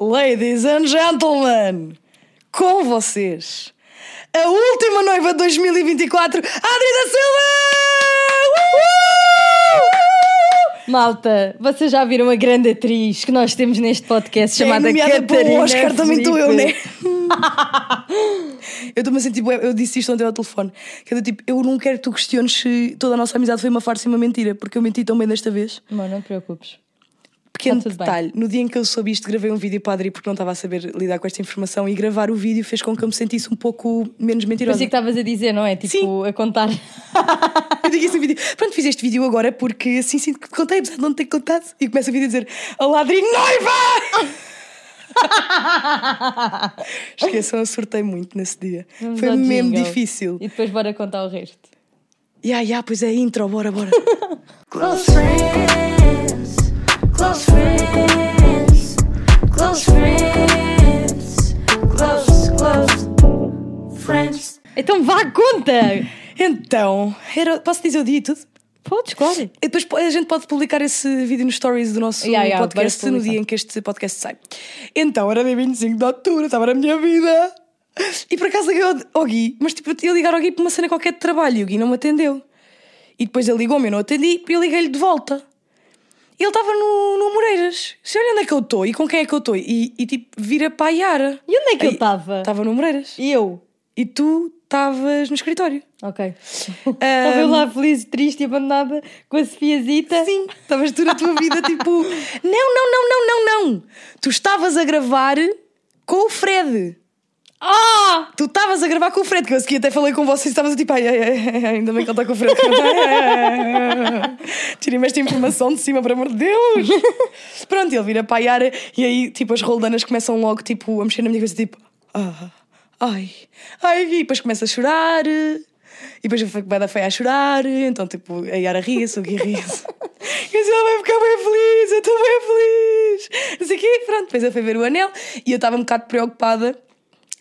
Ladies and gentlemen, com vocês, a última noiva de 2024, Adri da Silva! Uh! Malta, vocês já viram a grande atriz que nós temos neste podcast chamada é nomeada para o Catarina Oscar, também estou eu, né? Eu estou-me a sentir, bué- eu disse isto ontem ao telefone, que eu, tipo, eu não quero que tu questiones se toda a nossa amizade foi uma farsa e uma mentira, porque eu menti tão bem desta vez. Mano, não te preocupes. Pequeno Tá tudo bem. detalhe, no dia em que eu soube isto, gravei um vídeo para a Adri porque não estava a saber lidar com esta informação e gravar o vídeo fez com que eu me sentisse um pouco menos mentirosa. Parecia que estavas a dizer, não é? Tipo, Sim. a contar. Eu digo isso no vídeo. Pronto, fiz este vídeo agora porque assim sinto que te contei, apesar de não ter contado. E começa o vídeo a dizer: Olá, Adri, noiva! Esqueçam, eu surtei muito nesse dia. Vamos Foi mesmo jingle. difícil. E depois bora contar o resto. Ya, ya, pois é intro, bora, bora. Close friends, close friends, close friends, close, close friends. Então vá, conta! então, era, posso dizer o dia e tudo? Podes, claro. E depois a gente pode publicar esse vídeo nos stories do nosso Ya, ya, podcast no dia em que este podcast sai. Então, era dia 25 de outubro, estava na minha vida. E por acaso liguei ao, Gui, mas tipo, eu ia ligar ao Gui para uma cena qualquer de trabalho e o Gui não me atendeu. E depois ele ligou-me, eu não atendi, e eu liguei-lhe de volta. Ele estava no, no Moreiras. Sei olha onde é que eu estou e com quem é que eu estou. E, e tipo, vira para a Yara. E onde é que eu Aí- estava? Estava no Moreiras. E eu? E tu estavas no escritório. Ok. Estava eu lá feliz, triste e abandonada com a Sofiazita. Sim, estavas tu na tua vida tipo. Não, não, não, não, não, não. Tu estavas a gravar com o Fred. Ah! Tu estavas a gravar com o Fred, que eu a até falei com vocês estavas a tipo, ai, ai, ai, ai, ainda bem que ele está com o Fred. Tirem-me esta informação de cima, por amor de Deus. Pronto, ele vira para a Yara e aí, tipo, as roldanas começam logo, tipo, a mexer na minha cabeça, tipo, ah, ai, ai, e depois começa a chorar. E depois foi bem da feia a chorar, então tipo, a Yara ria-se, o Gui ria-se. E eu disse, ela vai ficar bem feliz, eu estou bem feliz. Não sei o quê, pronto, depois ele foi ver o anel e eu estava um bocado preocupada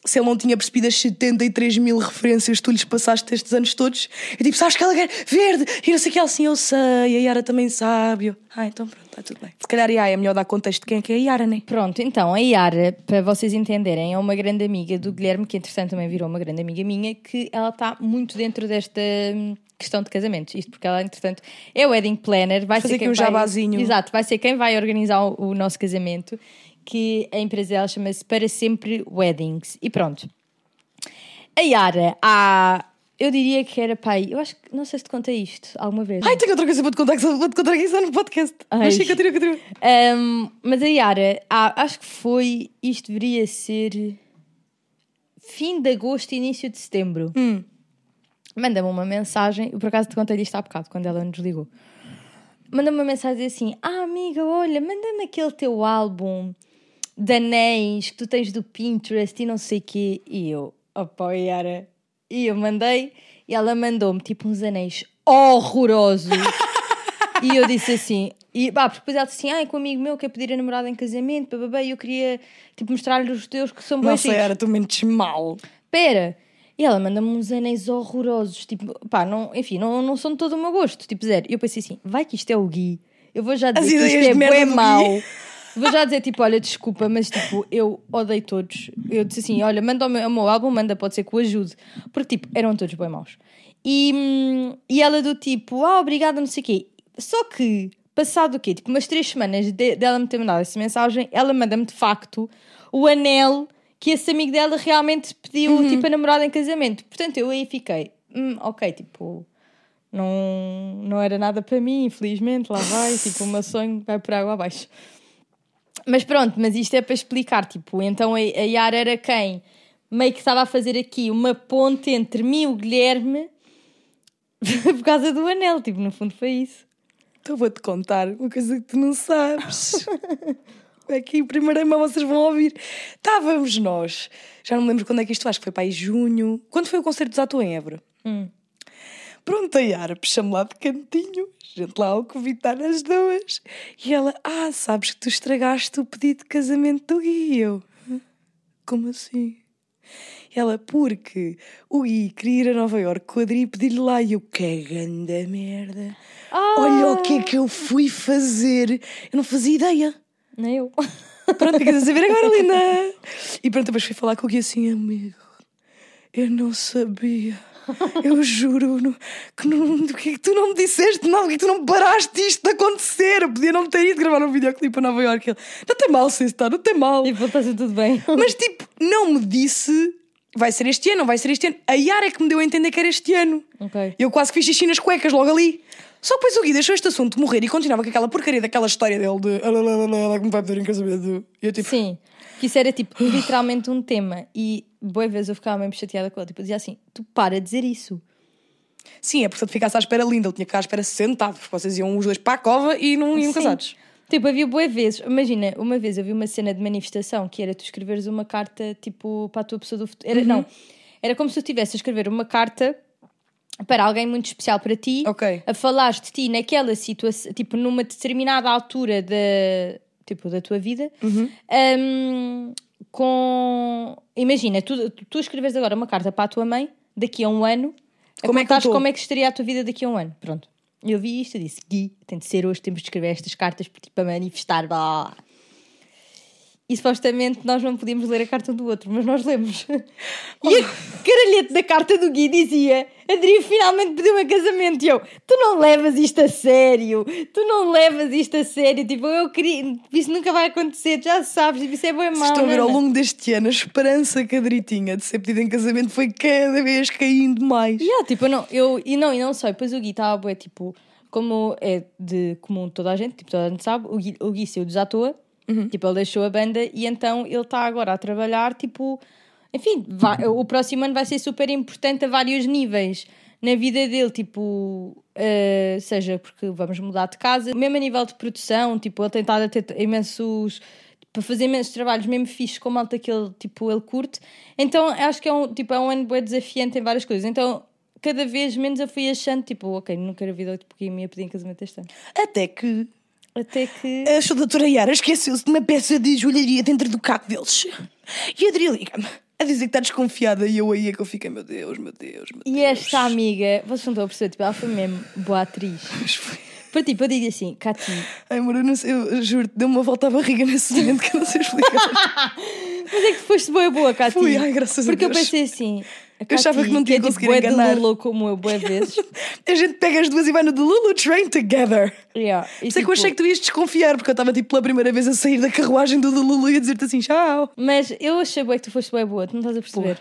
se ele não tinha percebido as 73 mil referências que tu lhes passaste estes anos todos. Eu tipo, sabes que ela quer verde e não sei o que, ela assim, eu sei, a Yara também sabe. Eu, ah, então pronto, está tudo bem. Se calhar, yeah, é melhor dar contexto de quem é que é a Yara, né? Pronto, então a Yara, para vocês entenderem, é uma grande amiga do Guilherme, que entretanto também virou uma grande amiga minha, que ela está muito dentro desta hum, questão de casamentos. Isto porque ela, entretanto, é wedding planner, vai Fazer ser aqui quem um vai... jabazinho. Exato, vai ser quem vai organizar o, o nosso casamento, que a empresa dela chama-se Para Sempre Weddings. E pronto. A Yara, há... Eu diria que era pai. Eu acho que não sei se te contei isto alguma vez. Ai, tenho outra coisa para te contar que só vou te contar aqui está no podcast. Ai. Mas sim, continua, continua. Um, mas a Yara, ah, acho que foi. Isto deveria ser fim de agosto, início de setembro. Hum. Manda-me uma mensagem. Eu por acaso te contei isto há bocado, quando ela nos ligou. Manda-me uma mensagem assim: Ah, amiga, olha, manda-me aquele teu álbum de anéis que tu tens do Pinterest e não sei o quê. E eu, opa, Yara. E eu mandei, e ela mandou-me tipo uns anéis horrorosos. E eu disse assim, e pá, porque depois ela disse assim: ai, com um amigo meu que é pedir a namorada em casamento, bababá, e eu queria tipo mostrar-lhe os teus que são bem Nossa, Yara, tu mentes mal. Pera! E ela manda-me uns anéis horrorosos, tipo, pá, não, enfim, não, não são de todo o meu gosto, tipo zero. E eu pensei assim: vai que isto é o Gui, eu vou já As dizer que ideias isto é bué mau. Vou já dizer, tipo, olha, desculpa, mas tipo, eu odeio todos. Eu disse assim: olha, manda o meu, o meu álbum, manda, pode ser que o ajude. Porque, tipo, eram todos bem maus. E, e ela do tipo, ah, obrigada, não sei o quê. Só que, passado o quê? Tipo, umas três semanas de- dela me ter mandado essa mensagem, ela manda-me de facto o anel que esse amigo dela realmente pediu, tipo, a namorada em casamento. Portanto, eu aí fiquei, hum, ok, tipo, não, não era nada para mim, infelizmente, lá vai, tipo, o meu sonho vai por água abaixo. Mas pronto, mas isto é para explicar, tipo, então a, a Yara era quem meio que estava a fazer aqui uma ponte entre mim e o Guilherme por causa do anel, tipo, no fundo foi isso. Então vou-te contar uma coisa que tu não sabes. Aqui em primeira mão vocês vão ouvir. Estávamos nós, já não me lembro quando é que isto acho que foi para aí junho. Quando foi o concerto de Zato em Évora? Pronto, a Yara puxa-me lá de cantinho, gente lá ao convidar as duas. E ela, ah, sabes que tu estragaste o pedido de casamento do Gui. E Eu, "Hã? como assim? Ela, porque o Gui queria ir a Nova Iorque com a Adri e pedir-lhe lá. E eu, que grande merda. Ah! Olha o que é que eu fui fazer. Eu não fazia ideia. Nem eu. Pronto, ficas a saber agora, linda. E pronto, depois fui falar com o Gui assim, amigo. Eu não sabia. Eu juro que, não, que tu não me disseste nada, que tu não paraste isto de acontecer. Eu podia não ter ido gravar um videoclipe a Nova Iorque. Ele, não tem mal, se está, não tem mal. Tipo, está tudo bem. Mas tipo, não me disse vai ser este ano, vai ser este ano. A Yara é que me deu a entender que era este ano. Ok. Eu quase que fiz xixi nas cuecas logo ali. Só que depois o Gui deixou este assunto morrer e continuava com aquela porcaria daquela história dele de "Ah, lá, lá, lá, lá, ela que me vai pedir em casamento. E eu tipo, Sim, que isso era tipo literalmente um tema e boa vez eu ficava mesmo chateada com ele. Tipo, eu dizia assim: tu para de dizer isso. sim, é porque se ele ficasse à espera linda, ele tinha que ficar à espera sentado, porque vocês iam os dois para a cova e não iam Sim. casados. Tipo, havia boas vezes. Imagina, uma vez eu vi uma cena de manifestação que era tu escreveres uma carta tipo para a tua pessoa do futuro. Uhum. Era, Não, era como se tu estivesse a escrever uma carta para alguém muito especial para ti, Ok. a falar de ti naquela situação, tipo, numa determinada altura da, tipo, da tua vida, Uhum. hum, com. Imagina, tu, tu escreves agora uma carta para a tua mãe daqui a um ano. a Como é que como é que estaria a tua vida daqui a um ano. Pronto. Eu vi isto e disse: Gui, tem de ser hoje, temos de escrever estas cartas tipo, para manifestar. Blá. E supostamente nós não podíamos ler a carta do outro, mas nós lemos. E a caralhete da carta do Gui dizia: Adri finalmente pediu-me casamento. E eu: Tu não levas isto a sério, tu não levas isto a sério. Tipo, eu queria, isso nunca vai acontecer, já sabes, tipo, isso é bem mau. Estão a ver ao Nana." longo deste ano a esperança que a Adri tinha de ser pedida em casamento foi cada vez caindo mais. Yeah, tipo, eu não, eu, e não, e não sei, depois o Gui estava bué, tipo, como é de comum toda a gente, tipo, toda a gente sabe, o Gui, o Gui saiu à toa, tipo, ele deixou a banda e então ele está agora a trabalhar, tipo, enfim, vai- o próximo ano vai ser super importante a vários níveis na vida dele, tipo, eh, seja porque vamos mudar de casa, mesmo a nível de produção, tipo, ele tem estado a ter imensos para fazer imensos trabalhos, mesmo fixos com malta que ele, tipo, ele curte. Então acho que é um, tipo, é um ano bem desafiante em várias coisas. Então cada vez menos eu fui achando, tipo, ok, nunca era vida tipo, que me ia pedir em casamento este ano. Até que Até que. a sua doutora Yara esqueceu-se de uma peça de joalharia dentro do carro deles. E a Adri liga-me a dizer que está desconfiada e eu aí é que eu fiquei, meu Deus, meu Deus, meu Deus. E esta amiga, vocês não estão a perceber, tipo, ela foi mesmo boa atriz. Mas foi- Para tipo, eu digo assim, Cati, Ai, amor, eu, não sei, eu juro-te, deu-me uma volta à barriga nesse momento que eu não sei explicar. mas é que foste boa boa, Cati. Fui, ai, graças a Porque eu Deus. pensei assim, Eu achava Cati, que não tinha é, tipo, conseguido bué de enganar. Lulu como eu, boa vezes. a gente pega as duas e vai no The Lulu Train together. yeah. E, Sei que eu achei que tu ias desconfiar, porque eu estava tipo pela primeira vez a sair da carruagem do The Lulu e a dizer-te assim, tchau. Mas eu achei bem que tu foste bem boa, tu não estás a perceber.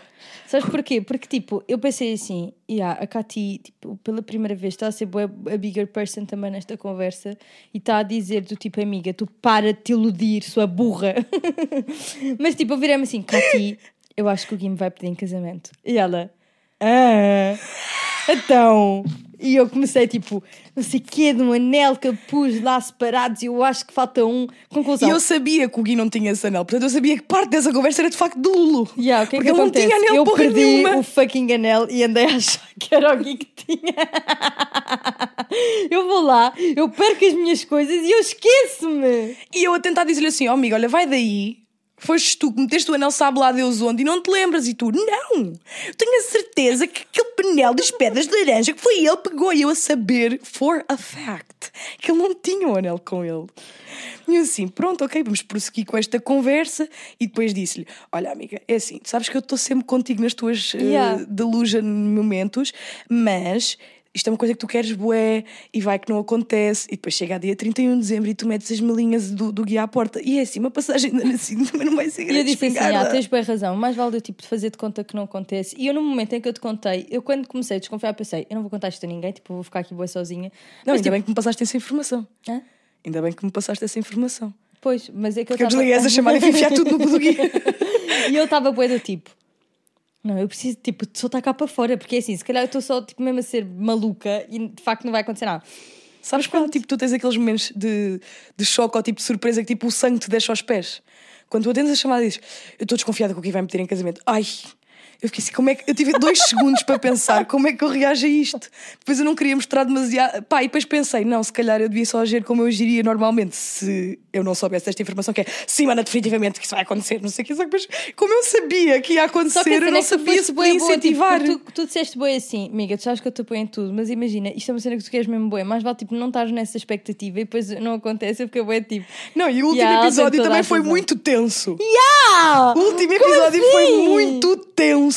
Sabes porquê? Porque, tipo, eu pensei assim, yeah, a Cati, tipo, pela primeira vez está a ser bué a bigger person também nesta conversa e está a dizer do tipo, amiga, tu para de te iludir, sua burra. Mas, tipo, eu virei-me assim, Cati, eu acho que o Gui me vai pedir em casamento. E ela, ah, então... E eu comecei, tipo, não sei o quê, de um anel que eu pus lá separados e eu acho que falta um. Conclusão. E eu sabia que o Gui não tinha esse anel, portanto eu sabia que parte dessa conversa era de facto do Lulu. Yeah, é porque que ele acontece? não tinha anel eu perdi nenhuma. o fucking anel e andei a achar que era o Gui que tinha. eu vou lá, eu perco as minhas coisas e eu esqueço-me. E eu a tentar dizer-lhe assim: ó amigo, olha, vai daí. Foste tu que meteste o anel, sabe lá Deus onde, e não te lembras. E tu, não, tenho a certeza que aquele panel das pedras de laranja que foi ele que pegou. E eu a saber, for a fact, que ele não tinha o anel com ele. E eu assim, pronto, ok, vamos prosseguir com esta conversa. E depois disse-lhe: Olha, amiga, é assim, tu sabes que eu estou sempre contigo nas tuas Yeah. uh, momentos, mas isto é uma coisa que tu queres bué e vai que não acontece. E depois chega a dia 31 de dezembro e tu metes as malinhas do, do guia à porta. E é assim, uma passagem de ano assim, também não vai ser E grande eu disse assim: espingarda. ah, tens bem razão, mais vale eu tipo, fazer de conta que não acontece. E eu, no momento em que eu te contei, eu quando comecei a desconfiar, pensei: eu não vou contar isto a ninguém, tipo, vou ficar aqui boa sozinha. Não, Mas, ainda tipo, bem que me passaste essa informação. hã? Ainda bem que me passaste essa informação. Pois, mas é que eu Porque eu desliguei essa chamada e fui enfiar tudo no guia. E eu estava bué do tipo. Não, eu preciso, tipo, de soltar cá para fora, porque é assim, se calhar eu estou só, tipo, mesmo a ser maluca e de facto não vai acontecer nada. Sabes quando tipo, tu tens aqueles momentos de, de choque ou tipo de surpresa que tipo o sangue te deixa aos pés? Quando tu atendes a chamada e dizes, eu estou desconfiada que o Gui vai me meter em casamento. Ai, Eu fiquei assim, como é que. Eu tive dois segundos para pensar como é que eu reajo a isto. Depois eu não queria mostrar demasiado. Pá, e depois pensei, não, se calhar eu devia só agir como eu agiria normalmente se eu não soubesse esta informação, que é sim, mana, definitivamente que isso vai acontecer, não sei o que. Depois, como eu sabia que ia que acontecer, eu não é sabia se podia boa, tipo, incentivar. tu, tu disseste boi assim, amiga, tu sabes que eu te apoio em tudo, mas imagina, isto é uma cena que tu queres mesmo boa, mais vale tipo não estás nessa expectativa e depois não acontece, eu fiquei bué tipo. Não, e o último Yeah, episódio também foi razão. muito tenso. Ah! O último episódio foi assim? muito tenso.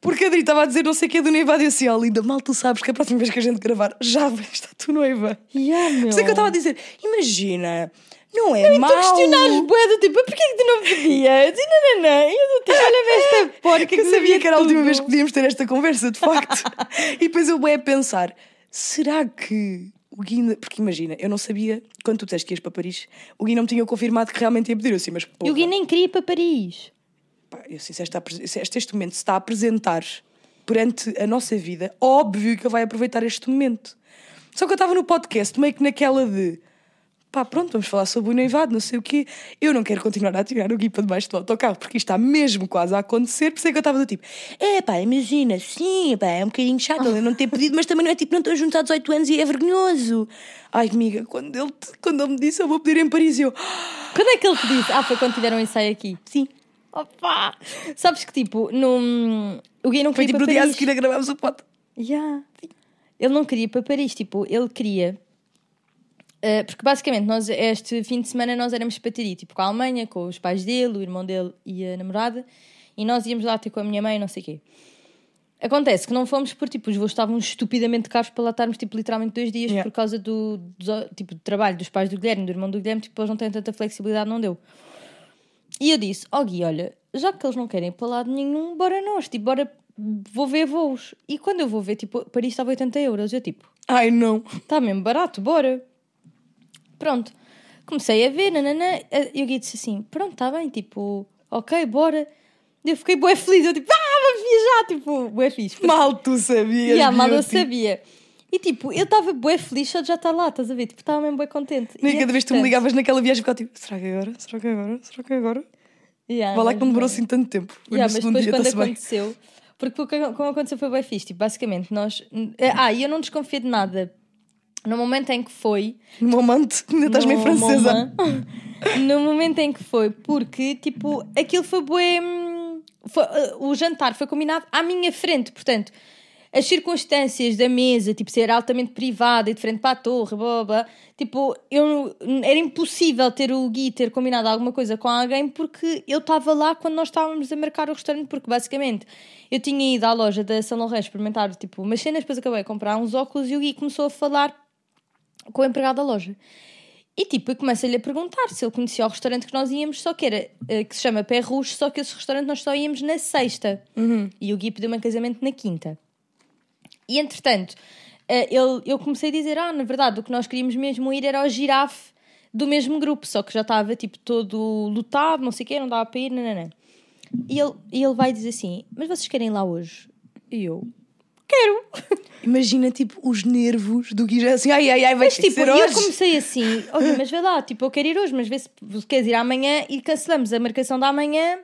Porque a Adri estava a dizer não sei o que do noivado e eu assim, ó linda, mal tu sabes que a próxima vez que a gente gravar já vai estar tu noiva. Yeah. Por isso é que eu estava a dizer, imagina, não é mau. Tu questionares bué do tipo, porquê que tu não podias? E não, não, não. Eu do tipo, olha esta porca que eu sabia que era a última vez que podíamos ter esta conversa, de facto. e depois eu ia pensar, será que o Gui... ainda- Porque imagina, eu não sabia, quando tu disseste que ias para Paris, o Gui não me tinha confirmado que realmente ia pedir. Eu assim, mas porra, E o Gui nem queria ir para Paris. Pá, eu assim, se esta, se este, momento se está a apresentar perante a nossa vida, óbvio que ele vai aproveitar este momento. Só que eu estava no podcast, meio que naquela de pá, pronto, vamos falar sobre o noivado, não sei o quê. Eu não quero continuar a tirar o Gui para debaixo do autocarro, porque isto está mesmo quase a acontecer. Por isso é que eu estava do tipo, é pá, imagina, sim, pá, é um bocadinho chato ele não ter pedido, mas também não é tipo, não estou junto há 18 anos e é vergonhoso. Ai, amiga, quando ele, quando ele me disse, eu vou pedir em Paris, eu, Quando é que ele te disse? Ah, foi quando tiveram um ensaio aqui. sim. Opa! Sabes que tipo, num... o Gui não Foi queria tipo ir no para dia a Paris. seguir a gravarmos o pote. Yeah. Ele não queria ir para Paris, tipo, ele queria. eh, porque basicamente nós, este fim de semana nós éramos para ter ido, tipo, com a Alemanha, com os pais dele, o irmão dele e a namorada, e nós íamos lá ter com a minha mãe, não sei o quê. Acontece que não fomos por tipo, os voos estavam estupidamente caros para lá estarmos tipo, literalmente dois dias Yeah. por causa do, do, tipo, do trabalho dos pais do Guilherme, do irmão do Guilherme, tipo, eles não têm tanta flexibilidade, não deu. E eu disse: Ó Gui, olha, já que eles não querem ir para lado nenhum, bora nós, tipo, bora, vou ver voos. E quando eu vou ver, tipo, Paris estava 80 euros, eu tipo, Ai, não. está mesmo barato, bora. Pronto, comecei a ver, nananã, e o Gui disse assim: pronto, está bem, tipo, ok, bora. Eu fiquei bué feliz, eu tipo, ah, vamos viajar, tipo, bué fixe. Mal tu sabias. E a mal eu beauty. sabia. E tipo, eu estava bué feliz só de já estar lá, estás a ver? Tipo, estava mesmo bué contente. Nem E, cada vez que tu me ligavas naquela viagem, ficava tipo, será que agora? Será que agora? Será que agora? Yeah, Vá lá que não demorou assim tanto tempo. Yeah, mas depois dia, quando bem. aconteceu, porque o que como aconteceu foi bem fixe, tipo, basicamente nós. Ah, e eu não desconfiei de nada. No momento em que foi. No momento, ainda estás meio francesa. moment- no momento em que foi, porque tipo, aquilo foi bué. hum, foi- uh, o jantar foi combinado à minha frente, portanto. As circunstâncias da mesa, tipo, ser altamente privada e de frente para a torre, blá, blá, blá, tipo, eu, era impossível ter o Gui ter combinado alguma coisa com alguém porque eu estava lá quando nós estávamos a marcar o restaurante, porque basicamente eu tinha ido à loja da São Laurent experimentar, tipo, umas cenas, depois acabei a comprar uns óculos e o Gui começou a falar com o empregado da loja. E tipo, eu começo-lhe a perguntar se ele conhecia o restaurante que nós íamos, só que era, eh, que se chama Pé Rouge, só que esse restaurante nós só íamos na sexta. E o Gui pediu-me em casamento na quinta. E entretanto, eh, ele, eu comecei a dizer: Ah, na verdade, o que nós queríamos mesmo ir era ao girafe do mesmo grupo, só que já estava tipo todo lotado, não sei o quê, não dava para ir, nananã. E ele, e ele vai dizer assim: Mas vocês querem ir lá hoje? E eu: Quero. Imagina, tipo, os nervos do Gui já assim, ai, ai, ai, vai Mas tipo, ser eu hoje. comecei assim: Olha, mas vê lá, tipo, eu quero ir hoje, mas vê se queres ir amanhã e cancelamos a marcação da amanhã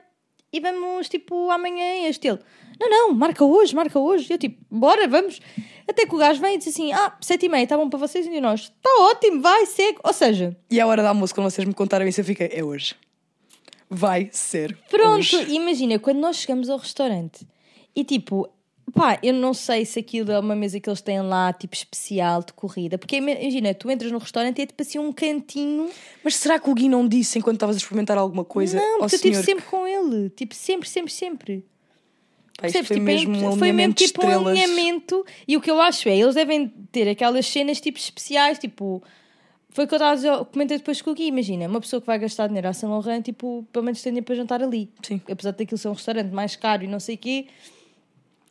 e vamos tipo amanhã este. Ele: Não, não, marca hoje, marca hoje. E eu tipo: Bora, vamos. Até que o gajo vem e diz assim: Ah, sete e meia, está bom para vocês? E nós: Está ótimo, vai, segue. Ou seja, E à hora do almoço, quando vocês me contaram isso, eu fiquei, é hoje. Vai ser Pronto, hoje. imagina, quando nós chegamos ao restaurante e tipo, pá, eu não sei se aquilo é uma mesa que eles têm lá, tipo especial de corrida, porque imagina, tu entras no restaurante e é tipo assim um cantinho. Mas será que o Gui não disse enquanto estavas a experimentar alguma coisa não, porque eu estive sempre com ele, tipo, sempre, sempre, sempre. Percebes? foi Tipo, mesmo é, um foi mesmo tipo um alinhamento. E o que eu acho é, eles devem ter aquelas cenas tipo especiais, tipo. Foi o que eu estava a dizer, comentei depois com o Gui, imagina, uma pessoa que vai gastar dinheiro à Saint Laurent, tipo, pelo menos tem dinheiro para jantar ali. Sim. Apesar daquilo ser um restaurante mais caro e não sei o quê,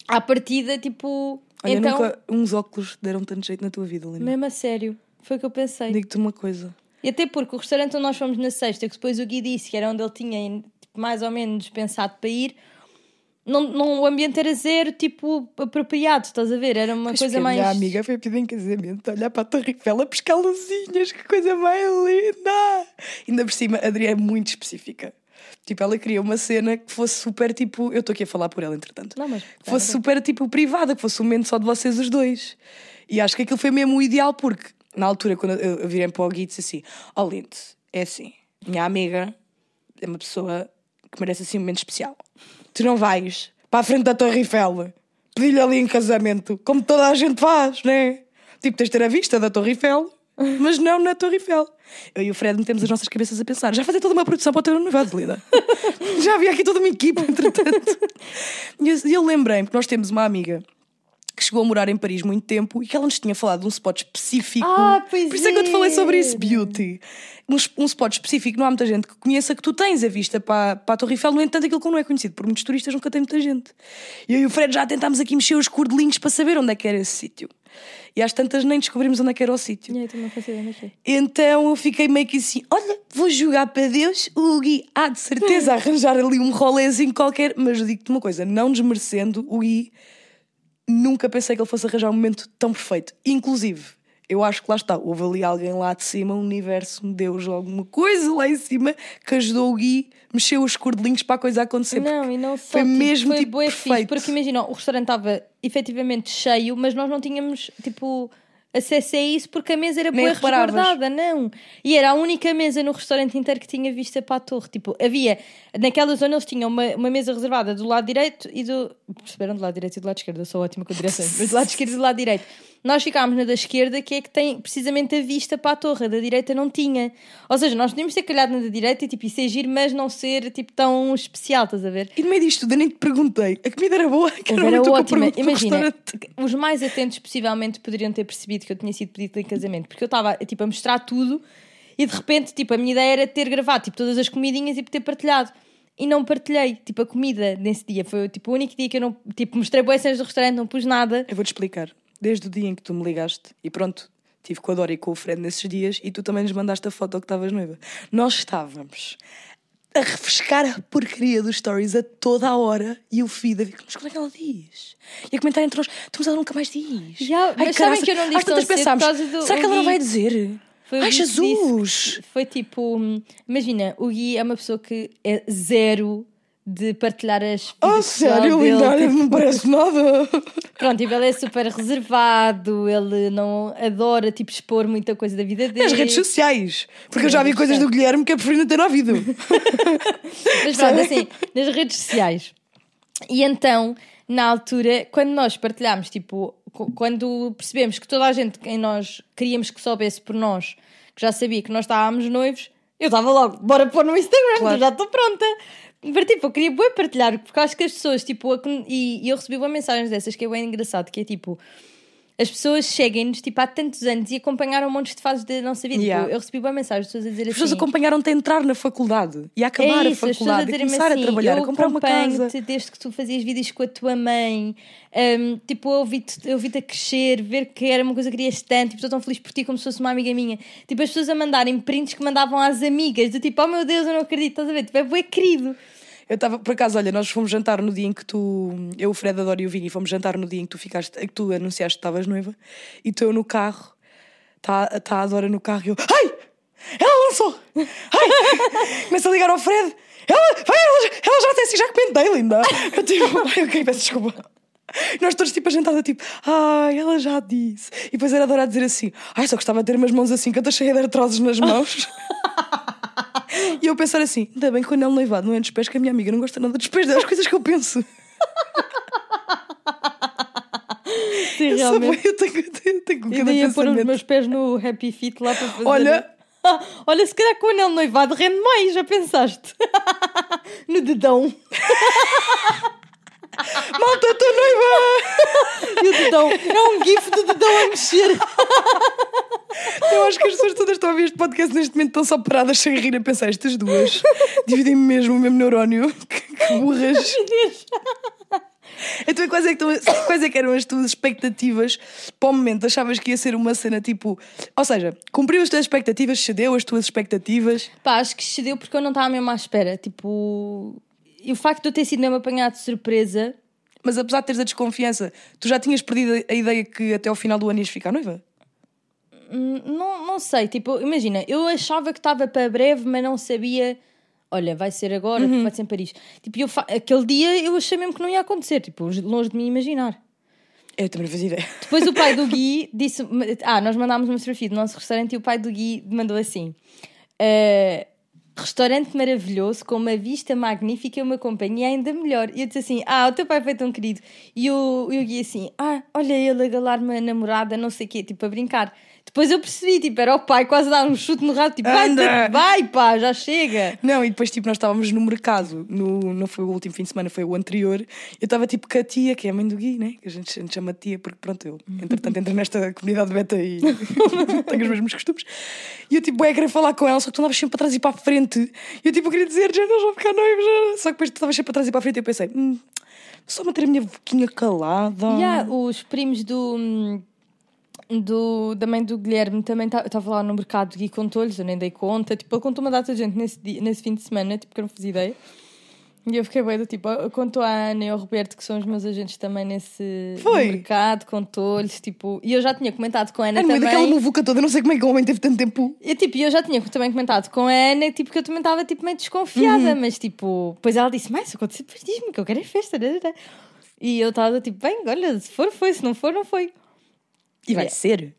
à partida, tipo. Olha, então, nunca uns óculos deram tanto jeito na tua vida, Lina. mesmo a sério, foi o que eu pensei. Digo-te uma coisa. E até porque o restaurante onde nós fomos na sexta, que depois o Gui disse que era onde ele tinha tipo, mais ou menos pensado para ir, não, não, o ambiente era zero, tipo, apropriado, estás a ver? Era uma Pois coisa que a mais. minha amiga foi pedir em casamento, olhar para a Torre Eiffel a pescar luzinhas, que coisa mais linda! Ainda por cima, a Adri é muito específica. Tipo, ela queria uma cena que fosse super tipo. Eu estou aqui a falar por ela, entretanto. Não, mas- Que fosse super tipo privada, que fosse um momento só de vocês os dois. E acho que aquilo foi mesmo o ideal, porque na altura, quando eu, eu virei para o Gui, disse assim: Ó, oh, lindo, é assim, minha amiga é uma pessoa que merece assim um momento especial. Tu não vais para a frente da Torre Eiffel pedir-lhe ali em casamento, como toda a gente faz, né? Tipo, tens de ter a vista da Torre Eiffel, mas não na Torre Eiffel. Eu e o Fred metemos as nossas cabeças a pensar, já fazer toda uma produção para o teu noivado, Lida. já havia aqui toda uma equipa, entretanto. E eu lembrei-me que nós temos uma amiga que chegou a morar em Paris muito tempo e que ela nos tinha falado de um spot específico. Ah, pois Por isso é que eu te falei sobre isso, era. beauty. Um, um spot específico, não há muita gente que conheça que tu tens a vista para, para a Torre Eiffel, no entanto, aquilo que não é conhecido por muitos turistas nunca tem muita gente. E eu e o Fred já tentámos aqui mexer os cordelinhos para saber onde é que era esse sítio. E às tantas nem descobrimos onde é que era o sítio. Eu sei. Então eu fiquei meio que assim: olha, vou jogar para Deus, o Gui há de certeza arranjar ali um rolezinho qualquer, mas eu digo-te uma coisa: não desmerecendo, o Gui nunca pensei que ele fosse arranjar um momento tão perfeito. Inclusive, eu acho que lá está, houve ali alguém lá de cima, um universo, um Deus, alguma coisa lá em cima que ajudou o Gui, mexeu os cordelinhos para a coisa acontecer. Não, e não só. foi tipo, mesmo foi tipo, bué fixe, perfeito. porque imagina, o restaurante estava efetivamente cheio, mas nós não tínhamos, tipo, acesso a isso porque a mesa era reparavas. resguardada, não. E era a única mesa no restaurante inteiro que tinha vista para a torre. Tipo, havia, naquela zona eles tinham uma, uma mesa reservada do lado direito e do. Perceberam? Do lado direito e do lado esquerdo, eu sou ótima com direções, mas do lado esquerdo e do lado direito. Nós ficámos na da esquerda, que é que tem precisamente a vista para a torre, a da direita não tinha. Ou seja, nós tínhamos ter calhado na da direita e tipo, e ser giro, mas não ser tipo tão especial, estás a ver? E no meio disto tudo, eu nem te perguntei: a comida era boa? Que Era eu ótima. Imagina, os mais atentos possivelmente poderiam ter percebido que eu tinha sido pedido em casamento, porque eu estava tipo, a mostrar tudo e de repente tipo, a minha ideia era ter gravado tipo, todas as comidinhas e ter partilhado. E não partilhei, tipo, a comida nesse dia. Foi tipo, o único dia que eu não. Tipo, mostrei boas cenas do restaurante, não pus nada. Eu vou-te explicar. Desde o dia em que tu me ligaste, e pronto, estive com a Dora e com o Fred nesses dias, e tu também nos mandaste a foto que estavas noiva. Nós estávamos a refrescar a porcaria dos stories a toda a hora, e o feed a ver, mas quando é que ela diz? E a comentar entre nós, tu mas ela nunca mais diz. Já, mas sabem que eu não disse tantas pensámos, será que ela não vai dizer? Foi Ai, Jesus! Foi tipo. Imagina, o Gui é uma pessoa que é zero de partilhar as Oh, vidas pessoal sério, dele, linda, tipo, não parece nada. Pronto, tipo, ele é super reservado, ele não adora tipo, expor muita coisa da vida dele. Nas redes sociais. Porque eu já vi coisas do. Guilherme que eu preferi não ter ouvido. Mas pronto, assim, nas redes sociais. E então, na altura, quando nós partilhámos, tipo, quando percebemos que toda a gente quem nós queríamos que soubesse por nós, que já sabia que nós estávamos noivos, eu estava logo, bora pôr no Instagram, Claro. já estou pronta. Mas, tipo, eu queria bué partilhar, porque acho que as pessoas, tipo, a- e, e eu recebi uma mensagens dessas que é bem engraçado, que é tipo, as pessoas seguem-nos, tipo, há tantos anos e acompanharam um monte de fases da nossa vida. Yeah. Tipo, eu recebi uma mensagem de pessoas a dizer As assim... pessoas acompanharam-te a entrar na faculdade e a acabar é a isso, as pessoas faculdade, e dizerem-me começar assim, a trabalhar, a comprar uma casa. desde que tu fazias vídeos com a tua mãe, hum, tipo, eu ouvi-te ouvi a crescer, ver que era uma coisa que querias tanto, tipo, estou tão feliz por ti como se fosse uma amiga minha. Tipo, as pessoas a mandarem prints que mandavam às amigas, do tipo, oh meu Deus, eu não acredito, estás a ver? Tipo, é bué querido. Eu estava, por acaso, olha, nós fomos jantar no dia em que tu, eu, o Fred, a Dora e o Vini, fomos jantar no dia em que tu ficaste, que tu anunciaste que estavas noiva, e tu eu no carro, está tá a Dora no carro e eu, ai! Ela lançou! Ai! Começa a ligar ao Fred, ela, vai, ela, ela já tem assim, já comentei, linda! Eu tipo, ai, ok, peço desculpa. Nós todos tipo a jantada, tipo, ai, ela já disse. E depois era a Dora a dizer assim, ai, só gostava de ter umas mãos assim, que eu estou cheia de artroses nas mãos. E eu pensar assim, ainda bem que o anel noivado não é dos pés, que a minha amiga não gosta nada dos pés, das coisas que eu penso. Sim, Eu, sou realmente. bem- eu tenho, eu tenho E cada daí a pôr os meus pés no Happy Feet lá para fazer. Olha. Olha, se calhar com o anel noivado rende mais, já pensaste? no dedão. Malta, estou noiva! E o dedão. É um gif do dedão a mexer. Eu acho que as pessoas todas estão a ouvir este podcast neste momento estão só paradas sem rir a pensar, estas duas dividem mesmo o mesmo neurónio. Que, que burras. Então, quais é, que estão- quais é que eram as tuas expectativas para o momento? Achavas que ia ser uma cena tipo. Ou seja, cumpriu as tuas expectativas, cedeu as tuas expectativas. Pá, acho que cedeu porque eu não estava mesmo à espera. Tipo. E o facto de eu ter sido mesmo apanhado de surpresa. Mas apesar de teres a desconfiança, tu já tinhas perdido a- ideia que até ao final do ano ias ficar noiva? hum, Não, não sei, tipo, imagina, eu achava que estava para breve, mas não sabia olha, vai ser agora, vai ser em Paris. Tipo, eu fa- aquele dia eu achei mesmo que não ia acontecer, tipo, longe de mim imaginar. Eu também não fazia ideia. Depois o pai do Gui disse: Ah, nós mandámos uma fotografia do nosso restaurante e o pai do Gui mandou assim: "Eh, Restaurante maravilhoso, com uma vista magnífica e uma companhia ainda melhor. E eu disse assim: Ah, o teu pai foi tão querido. E o, e o Gui assim: Ah, olha ele a galar-me a namorada, não sei o quê, tipo a brincar. Depois eu percebi, tipo, era o pai quase a dar um chute no rato, tipo, Anda. vai pá, já chega. Não, e depois, tipo, nós estávamos no mercado, no, não foi o último fim de semana, foi o anterior. Eu estava, tipo, com a tia, que é a mãe do Gui, né? Que a gente, a gente chama tia, porque, pronto, eu, entretanto, entro nesta comunidade beta e tenho os mesmos costumes. E eu, tipo, é querer falar com ela, só que tu andavas sempre para trás e para a frente. E eu, tipo, queria dizer, já nós vamos ficar noivos. já. Só que depois tu estavas sempre para trás e para a frente e eu pensei, hum, só manter a minha boquinha calada. E há os primos do. Do, da mãe do Guilherme também estava lá no mercado e contou-lhes, eu nem dei conta. Tipo, ele contou uma data de gente nesse, dia, nesse fim de semana, tipo, que eu não fazia ideia. E eu fiquei bem do tipo, eu contou à Ana e ao Roberto, que são os meus agentes também nesse mercado, contou-lhes, tipo, e eu já tinha comentado com a Ana meio também. daquela muvuca toda, eu não sei como é que o homem teve tanto tempo. E, tipo, eu já tinha também comentado com a Ana, tipo, que eu também estava tipo, meio desconfiada, Uhum. mas tipo, depois ela disse: Mas se acontecer, depois diz-me que eu quero é festa. né, né, né." E eu estava tipo, bem, olha, se for, foi, se não for, não foi. E vai É. ser.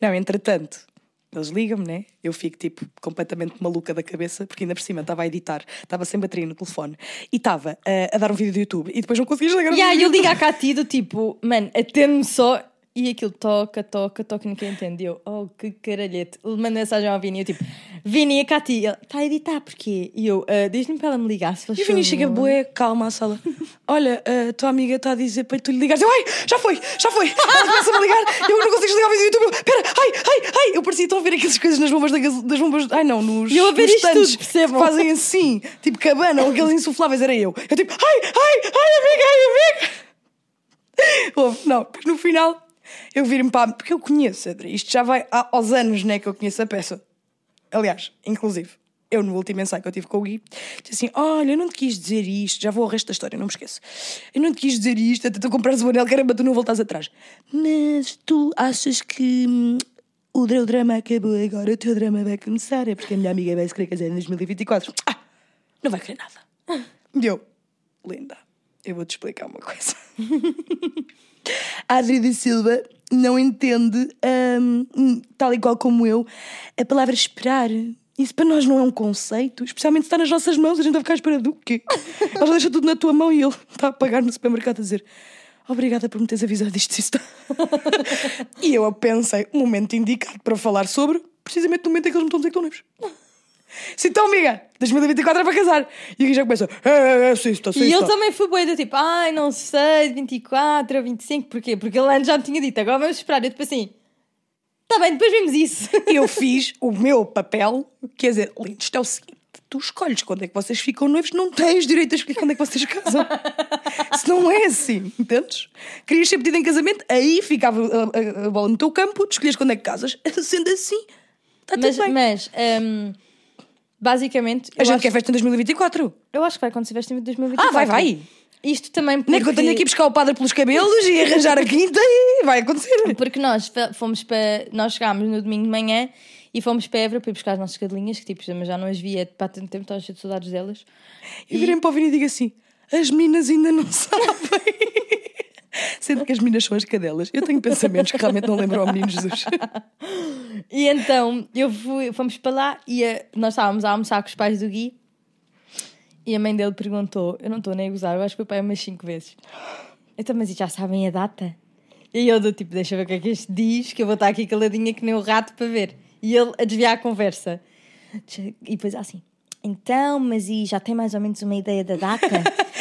Não, entretanto, eles ligam-me, né? Eu fico, tipo, completamente maluca da cabeça, porque ainda por cima estava a editar, estava sem bateria no telefone e estava eh, a dar um vídeo do YouTube e depois não conseguia desligar o E aí vídeo eu ligo à Cati do tipo, mano, atende-me só. E aquilo toca, toca, toca, ninguém entendeu. Oh, que caralhete. Ele manda mensagem ao Vini, eu tipo, Vini, a Cati, ele, está a editar, porquê? E eu, "Ah, diz-me para ela me ligar, se faz E o Vini favor." chega bué, calma à sala. Olha, a tua amiga está a dizer para tu lhe ligares. Eu, ai, já foi, já foi. Ela começa a me ligar, eu não consigo desligar o vídeo do YouTube. Eu, Pera, ai, ai, ai. Eu parecia tão a ver aquelas coisas nas bombas da das bombas. Ai não, nos. Eu a ver isto tudo, percebam? que Fazem assim, tipo cabana aqueles insufláveis, era eu. Eu tipo, ai, ai, ai, amiga, ai, amiga. Não, no final eu viro-me para. Porque eu conheço, Adri. Isto já vai há- aos anos, né, que eu conheço a peça. Aliás, inclusive, eu no último ensaio que eu tive com o Gui, disse assim: Olha, eu não te quis dizer isto, já vou ao resto da história, não me esqueço. Eu não te quis dizer isto, até tu comprares o anel, caramba, tu não voltas atrás. Mas tu achas que hum, o teu drama acabou agora, o teu drama vai começar, é porque a minha amiga vai se querer casar em 2024. Ah, não vai querer nada. E eu, linda, eu vou-te explicar uma coisa. A Adri da Silva não entende, hum, tal e qual como eu, a palavra esperar. Isso para nós não é um conceito, especialmente se está nas nossas mãos, a gente vai ficar à espera do quê? Ela deixa tudo na tua mão e ele está a pagar no supermercado a dizer obrigada por me teres avisado isto está." e eu pensei, o momento indicado para falar sobre, precisamente no momento em que eles me estão a dizer que estão noivos. Sim, então, amiga, 2024 é para casar. E aqui já começa, é, é, é, sim, está, sim, E ele também foi boi do tipo, ai, não sei, 24 ou 25, porquê? Porque ele antes já me tinha dito, agora vamos esperar. Eu tipo assim, tá bem, depois vemos isso. eu fiz o meu papel, quer dizer, lindo, isto é o seguinte: tu escolhes quando é que vocês ficam noivos, não tens direito a escolher quando é que vocês casam. Se não é assim, entendes? Querias ser pedido em casamento, aí ficava a, a- a bola no teu campo, tu escolhes quando é que casas. Sendo assim, está tudo Mas, bem. mas hum, basicamente, a gente acho, quer festa em 2024. eu acho que vai acontecer festa em 2024. Ah, vai, vai. Isto também porque... Nem que eu tenha que ir buscar o padre pelos cabelos e arranjar a quinta e vai acontecer. Porque nós fomos para... Nós chegámos no domingo de manhã e fomos para Évora para ir buscar as nossas cadelinhas, que tipo, mas já não as via para tanto tempo, estava cheio de saudades delas. E virem para o Vini e digo assim: as meninas ainda não sabem. Sendo que as meninas são as cadelas. Eu tenho pensamentos que realmente não lembram ao menino Jesus. E então eu fui, fomos para lá e a- nós estávamos a almoçar com os pais do Gui e a mãe dele perguntou: Eu não estou nem a gozar, eu acho que foi pai umas 5 vezes. Então, mas e já sabem a data? E eu do tipo: Deixa eu ver o que é que este diz, que eu vou estar aqui caladinha que nem o rato para ver. E ele a desviar a conversa. E depois assim: Então, mas e já tem mais ou menos uma ideia da data?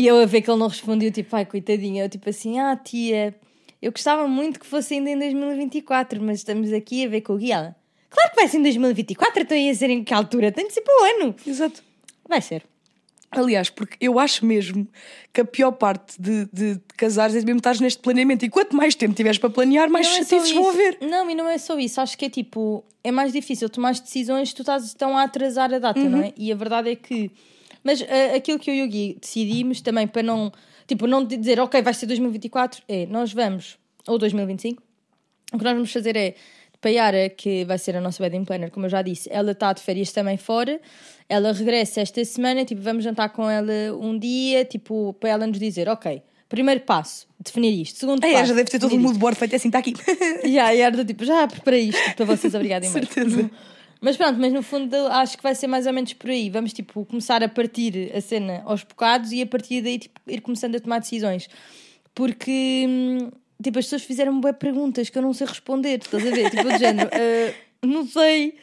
E eu a ver que ele não respondeu, tipo, ai, coitadinha. Eu, tipo assim, ah, tia, eu gostava muito que fosse ainda em 2024, mas estamos aqui a ver com o Gui. Ela, claro que vai ser em 2024, então ia ser em que altura? Tem de ser para o ano. Exato. Vai ser. Aliás, porque eu acho mesmo que a pior parte de, de, de casares é mesmo estar neste planeamento. E quanto mais tempo tiveres para planear, mais Não é chatices vão haver. Não, e não é só isso. Acho que é tipo, é mais difícil tomar as decisões, tu estás tão a atrasar a data, não Uhum. é? E a verdade é que. Mas ah, aquilo que eu e o Gui decidimos também para não. Tipo, não dizer, ok, vai ser 2024, é nós vamos. Ou 2025. O que nós vamos fazer é. Paiara, que vai ser a nossa wedding planner, como eu já disse, ela está de férias também fora. Ela regressa esta semana, tipo, vamos jantar com ela um dia, tipo, para ela nos dizer, ok, primeiro passo, definir isto. Segundo Ei, passo, já deve ter todo o mood board feito assim, está aqui. Yeah, e era do tipo, já preparei isto para vocês, obrigada. muito. Certeza. Mas pronto, mas no fundo acho que vai ser mais ou menos por aí. Vamos tipo começar a partir a cena aos bocados e a partir daí tipo, ir começando a tomar decisões. Porque hum, tipo, as pessoas fizeram boas perguntas que eu não sei responder, estás a ver? Tipo, do género, "Ah, não sei.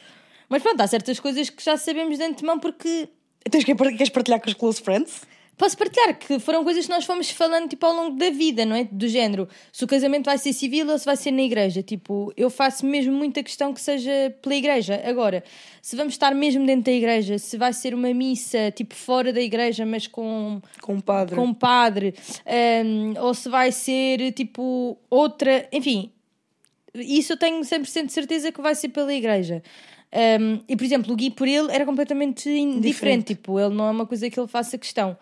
Mas pronto, há certas coisas que já sabemos de antemão porque Tens que queres partilhar com os close friends? Posso partilhar que foram coisas que nós fomos falando tipo, ao longo da vida, não é? Do género, se o casamento vai ser civil ou se vai ser na igreja. Tipo, eu faço mesmo muita questão que seja pela igreja. Agora, se vamos estar mesmo dentro da igreja, se vai ser uma missa tipo fora da igreja, mas com Com um padre. com um padre, hum, ou se vai ser tipo outra, enfim, isso eu tenho 100% de certeza que vai ser pela igreja. Um, e por exemplo, o Gui por ele era completamente indiferente, Diferente. tipo, ele não é uma coisa que ele faça questão.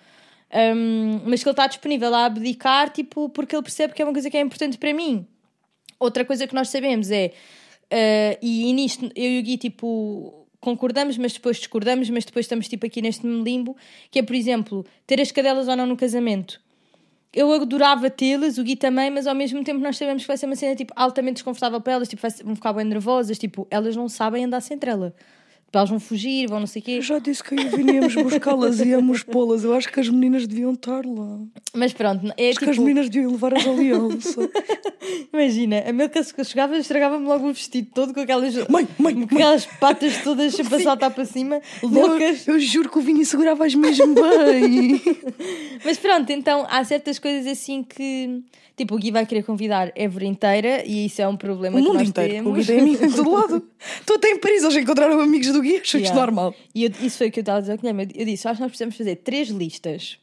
Um, mas que ele está disponível a abdicar, tipo, porque ele percebe que é uma coisa que é importante para mim. Outra coisa que nós sabemos é, uh, e, e nisto eu e o Gui, tipo, concordamos, mas depois discordamos, mas depois estamos, tipo, aqui neste limbo, que é, por exemplo, ter as cadelas ou não no casamento. Eu adorava tê-las, o Gui também, mas ao mesmo tempo nós sabemos que vai ser uma cena, tipo, altamente desconfortável para elas, tipo, vão ficar bem nervosas, tipo, elas não sabem andar sem trela. Tipo, elas vão fugir, vão não sei o quê. Eu já disse que aí viníamos buscá-las e íamos pô-las. Eu acho que as meninas deviam estar lá. Mas pronto, é Acho que as tipo, meninas deviam levar as aliança. imagina, a Milka chegava estragava-me logo o vestido todo com aquelas, Mãe, mãe, com aquelas patas todas sempre a saltar para cima, loucas. Eu, eu juro que o vinho segurava-as mesmo bem. Mas pronto, então há certas coisas assim que. Tipo, o Gui vai querer convidar a Évora inteira e isso é um problema o que mundo nós inteiro. O temos. Gui tem amigos em todo lado. Estou até em Paris, eles encontraram amigos do Isto Yeah. normal. E eu- isso foi o que eu estava a dizer ao Guilherme. Eu, eu disse: acho que nós precisamos fazer três listas.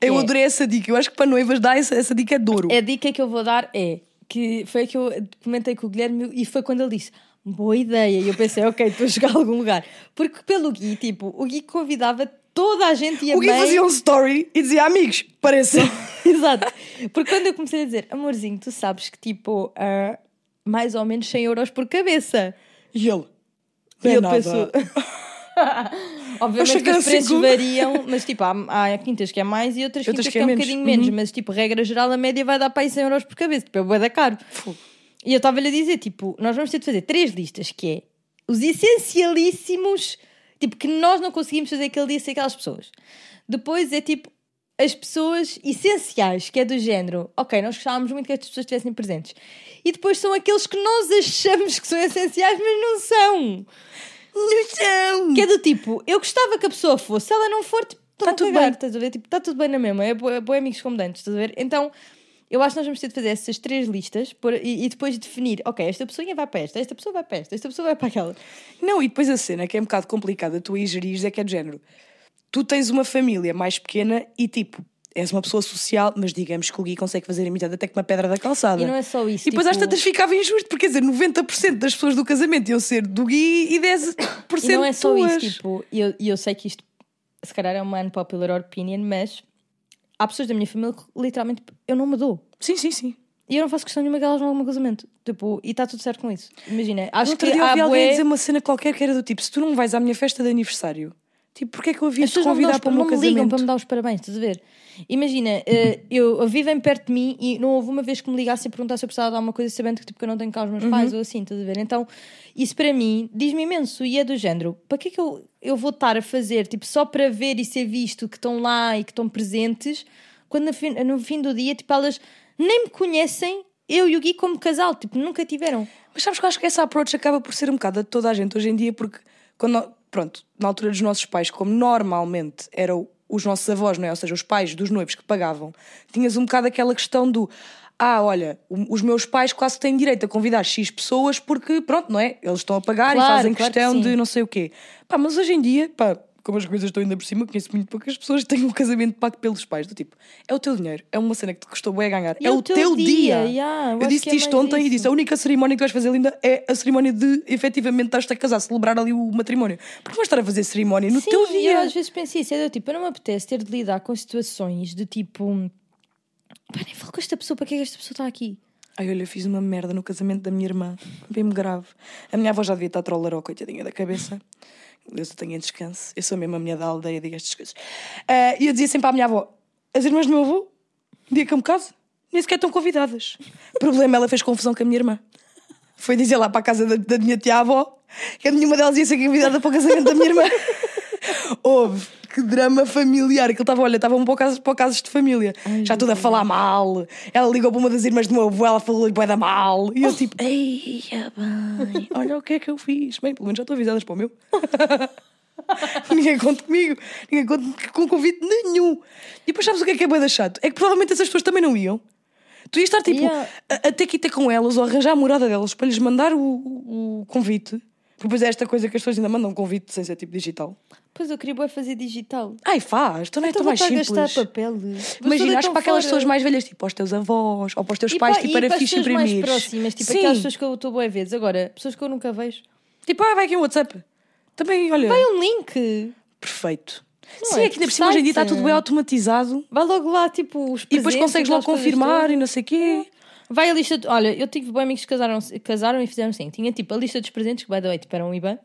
Eu É. adorei essa dica. Eu acho que para noivas dar essa, essa dica é de ouro. A dica que eu vou dar é que foi a que eu comentei com o Guilherme e foi quando ele disse. Boa ideia. E eu pensei, ok, estou a chegar a algum lugar. Porque pelo Gui, tipo, o Gui convidava toda a gente e a O Gui mãe. fazia um story e dizia: Amigos, pareçam. Exato. Porque quando eu comecei a dizer, amorzinho, tu sabes que tipo, ah, mais ou menos 100 euros por cabeça. E ele. E "Não é ele nada." pensou. Obviamente que era os preços variam, mas tipo, há, há quintas que é mais e outras, Outras quintas que que é é um menos. bocadinho menos, Uhum. mas tipo, regra geral, a média vai dar para aí 100 euros por cabeça, tipo, é bué da caro. E eu estava-lhe a dizer, tipo, nós vamos ter de fazer três listas, que é os essencialíssimos, tipo, que nós não conseguimos fazer aquele dia sem aquelas pessoas. Depois é tipo as pessoas essenciais, que é do género, ok, nós gostávamos muito que estas pessoas estivessem presentes. E depois são aqueles que nós achamos que são essenciais, mas não são. Não são. Que é do tipo, eu gostava que a pessoa fosse, se ela não for, tipo, Tá tá tudo bem, estás a ver? Tipo, tá tudo bem na mesma, é boi boi amigos como dantes, estás a ver? Então, eu acho que nós vamos ter de fazer essas três listas por- e, e depois definir, ok, esta pessoa vai para esta, esta pessoa vai para esta, esta pessoa vai para aquela. Não, e depois a cena que é um bocado complicada tu aí gerires é que é de género. Tu tens uma família mais pequena e tipo, és uma pessoa social, mas digamos que o Gui consegue fazer amizade até com uma pedra da calçada. E não é só isso. E depois às tipo, tantas ficava injusto, porque quer dizer, 90% das pessoas do casamento iam ser do Gui e 10% E não é só tuas. isso, tipo, e eu, eu sei que isto se calhar é uma unpopular opinion, mas há pessoas da minha família que literalmente eu não me dou. Sim, sim, sim. E eu não faço questão nenhuma que elas vão meu casamento. Tipo, e está tudo certo com isso. Imagina, acho Outro que dia ouvi alguém bué... dizer uma cena qualquer que era do tipo: se tu não vais à minha festa de aniversário, tipo, porque é que eu havia de convidar para o meu não me ligam para me dar os parabéns, estás a ver? Imagina, eh, eu, vivem perto de mim e não houve uma vez que me ligasse a perguntar se eu precisava de alguma coisa sabendo que, tipo, que eu não tenho cá os Uhum. meus pais ou assim, estás a ver? Então, isso para mim diz-me imenso e é do género. Para que é que eu, eu vou estar a fazer, tipo, só para ver e ser visto que estão lá e que estão presentes, quando no fim, no fim do dia, tipo, elas nem me conhecem, eu e o Gui como casal, tipo, nunca tiveram. Mas sabes que eu acho que essa approach acaba por ser um bocado de toda a gente hoje em dia, porque quando, pronto, na altura dos nossos pais, como normalmente eram os nossos avós, não é? Ou seja, os pais dos noivos que pagavam, tinhas um bocado aquela questão do ah, olha, os meus pais quase têm direito a convidar X pessoas porque, pronto, não é? Eles estão a pagar Claro, e fazem claro que questão sim. de não sei o quê. Pá, mas hoje em dia, pá, como as coisas estão ainda por cima, conheço muito poucas pessoas que têm um casamento pago pelos pais. Do tipo, é o teu dinheiro, é uma cena que te custou bem a ganhar, E é o teu, dia. yeah, eu eu disse é isto ontem e isso. disse: a única cerimónia que tu vais fazer, linda, é a cerimónia de efetivamente estás-te a casar, celebrar ali o matrimónio. Porque vais estar a fazer cerimónia no Sim, teu e dia. Eu às vezes penso isso, é do tipo, eu não me apetece ter de lidar com situações de tipo, pá, nem falo com esta pessoa, para que é que esta pessoa está aqui? Ai, olha, eu fiz uma merda no casamento da minha irmã, bem grave. A minha avó já devia estar trollaró, coitadinha da cabeça. Deus eu tenha descanso. Eu sou mesmo a minha da aldeia, digo estas coisas. Ah, E eu dizia sempre à minha avó: as irmãs do meu avô, dia que eu me caso, nem sequer estão convidadas. Problema, ela fez confusão com a minha irmã. Foi dizer lá para a casa da, da minha tia-avó que nenhuma delas ia ser convidada para o casamento da minha irmã. Houve. Que drama familiar. Aquilo estava, olha, estavam para, casos, para casos de família. Já tudo a falar mal. Ela ligou para uma das irmãs do meu avô, ela falou-lhe bué da mal. E eu tipo, ei, bem, olha o que é que eu fiz. Bem, pelo menos já estou avisadas para o meu. Ninguém conta comigo, ninguém conta com convite nenhum. E depois sabes o que é que é bué da chato? É que provavelmente essas pessoas também não iam. Tu ias estar tipo Yeah. a, a ter que ir ter com elas ou arranjar a morada delas para lhes mandar o, o convite. Porque depois é esta coisa que as pessoas ainda mandam um convite sem ser tipo digital. Pois eu queria bué fazer digital. Ai, faz, então não é Então tão mais a simples. gastar papel. Imagina, acho que para aquelas pessoas mais velhas, tipo aos teus avós ou para os teus pais, e tipo, para, para e fixe pessoas mais imprimir. próximas, tipo Sim. aquelas pessoas que eu estou boa vezes. Agora, pessoas que eu nunca vejo. Tipo, ah, vai aqui um WhatsApp. Também, olha, Vai um link. perfeito. Não Sim, é? é que ainda por cima hoje em dia está tudo bem automatizado Vai logo lá, tipo, os e depois consegues logo confirmar e não sei o quê. Vai a lista. De... Olha, eu tive bem amigos que casaram, casaram e fizeram assim. Tinha tipo a lista dos presentes, que by the way, tipo, era um IBAN.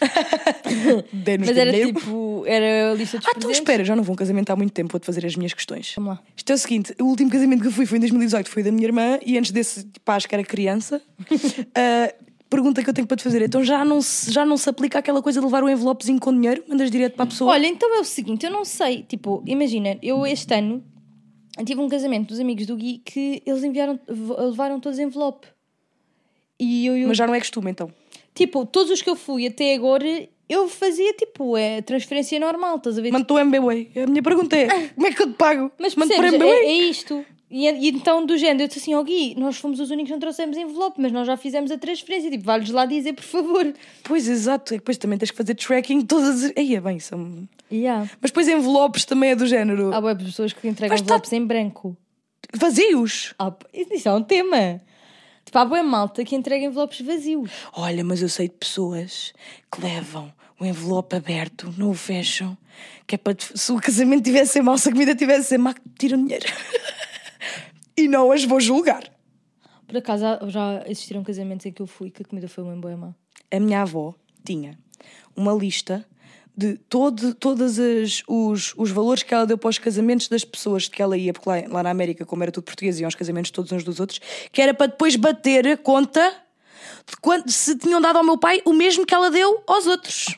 Dê-nos Mas era dinheiro. tipo. Era a lista dos Ah, então presentes. espera, já não vou a um casamento há muito tempo, vou-te fazer as minhas questões. Vamos lá. Isto é o seguinte: o último casamento que eu fui foi em 2018, foi da minha irmã, e antes desse, tipo, acho que era criança. Ah, pergunta que eu tenho para te fazer: então já não, se, já não se aplica aquela coisa de levar o envelopezinho com dinheiro? Mandas direto para a pessoa? Olha, então é o seguinte, eu não sei. Tipo, imagina, eu este ano tive um casamento dos amigos do Gui que eles enviaram, levaram todos envelope. E eu, eu Mas já não é costume então. tipo, todos os que eu fui até agora, eu fazia tipo, é transferência normal, estás a ver? Mando-te o MBWay. A minha pergunta é: como é que eu te pago? Mas Mando por percebes, é, MBWay? é isto. E, e então, do género, eu disse assim, ó Gui, nós fomos os únicos que não trouxemos envelope, mas nós já fizemos a transferência. Tipo, vai-lhes lá dizer, por favor. Pois, exato. É que depois também tens que fazer tracking todas as. Aí é bem, são. Yeah. Mas depois envelopes também é do género. Há boas pessoas que entregam Mas tá- envelopes em branco. Vazios. Ah, isso é um tema. Tipo, há boa malta que entrega envelopes vazios. Olha, mas eu sei de pessoas que levam o envelope aberto, não o fecham, que é para se o casamento tivesse a mau, se a comida tivesse a ser má, que tiram dinheiro. e não as vou julgar. Por acaso, já existiram casamentos em que eu fui que a comida foi uma boa má. A minha avó tinha uma lista de todo, todos os, os valores que ela deu para os casamentos das pessoas que ela ia, porque lá, lá na América, como era tudo português, iam aos casamentos todos uns dos outros, que era para depois bater a conta de quanto, se tinham dado ao meu pai o mesmo que ela deu aos outros.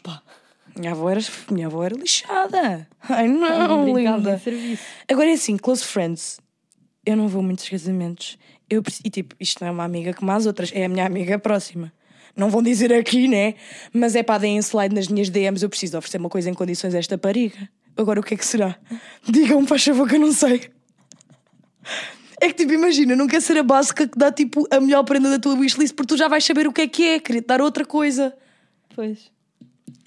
Minha avó era, minha avó era lixada. Ai não, brincava linda. Agora é assim, close friends. Eu não vou muitos casamentos. Eu, e tipo, isto não é uma amiga como as outras, é a minha amiga próxima. Não vão dizer aqui, né? Mas é para deem slide nas minhas DMs. Eu preciso oferecer uma coisa em condições a esta pariga. Agora o que é que será? Digam-me, faz favor, que eu não sei. É que tipo, imagina, não quer ser a básica que dá tipo a melhor prenda da tua wishlist porque tu já vais saber o que é que é, querer te dar outra coisa. Pois.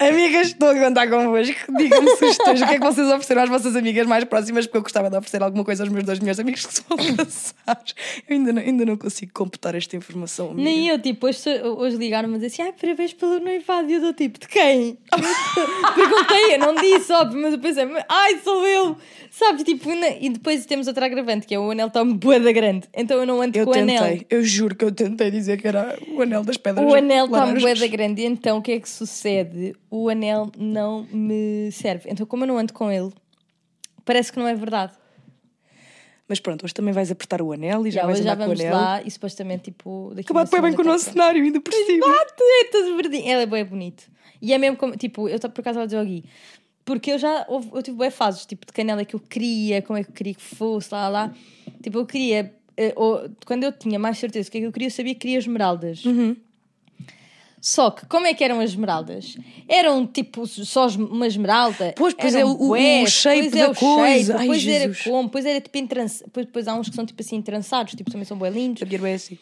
Amigas, estou a contar convosco. Digam-me sugestões. O que é que vocês ofereceram às vossas amigas mais próximas? Porque eu gostava de oferecer alguma coisa aos meus dois melhores amigos que são passados. Eu ainda não, ainda não consigo computar esta informação. Amiga. Nem eu, tipo, hoje, hoje ligaram-me a dizer assim, ai, parabéns pelo noivado. E eu dou tipo, de quem? Perguntei, eu não disse, óbvio, mas eu pensei, ai, sou eu. Sabes, tipo, na- e depois temos outra agravante, que é o anel está boeda grande. Então eu não ando Eu com o anel. tentei, eu juro que eu tentei dizer que era o anel das pedras. O anel está laranjas. boeda grande, e então o que é que sucede? O anel não me serve. Então, como eu não ando com ele, parece que não é verdade. Mas pronto, hoje também vais apertar o anel e já, Já, vais já andar com o vamos anel. lá e supostamente, tipo, bate bem, bem com o nosso cenário, ainda por cima. Bate, é todo verdinho. Ela é bem bonito. E é mesmo como, tipo, eu tô- por acaso estava a dizer ao Gui, porque eu já, houve- eu tive bem fases, tipo, de canela que eu queria, como é que eu queria que fosse, lá, lá. Tipo, eu queria, eh, ou- quando eu tinha mais certeza do que é que eu queria, eu sabia que queria esmeraldas. Uhum. Só que, como é que eram as esmeraldas? Eram tipo só uma esmeralda. Pois, pois é, o- o bué, shape depois é da o coisa. shape, depois era como, depois era tipo em trança, depois, há uns que são tipo assim trançados, tipo também são bem lindos. A minha irmã é assim.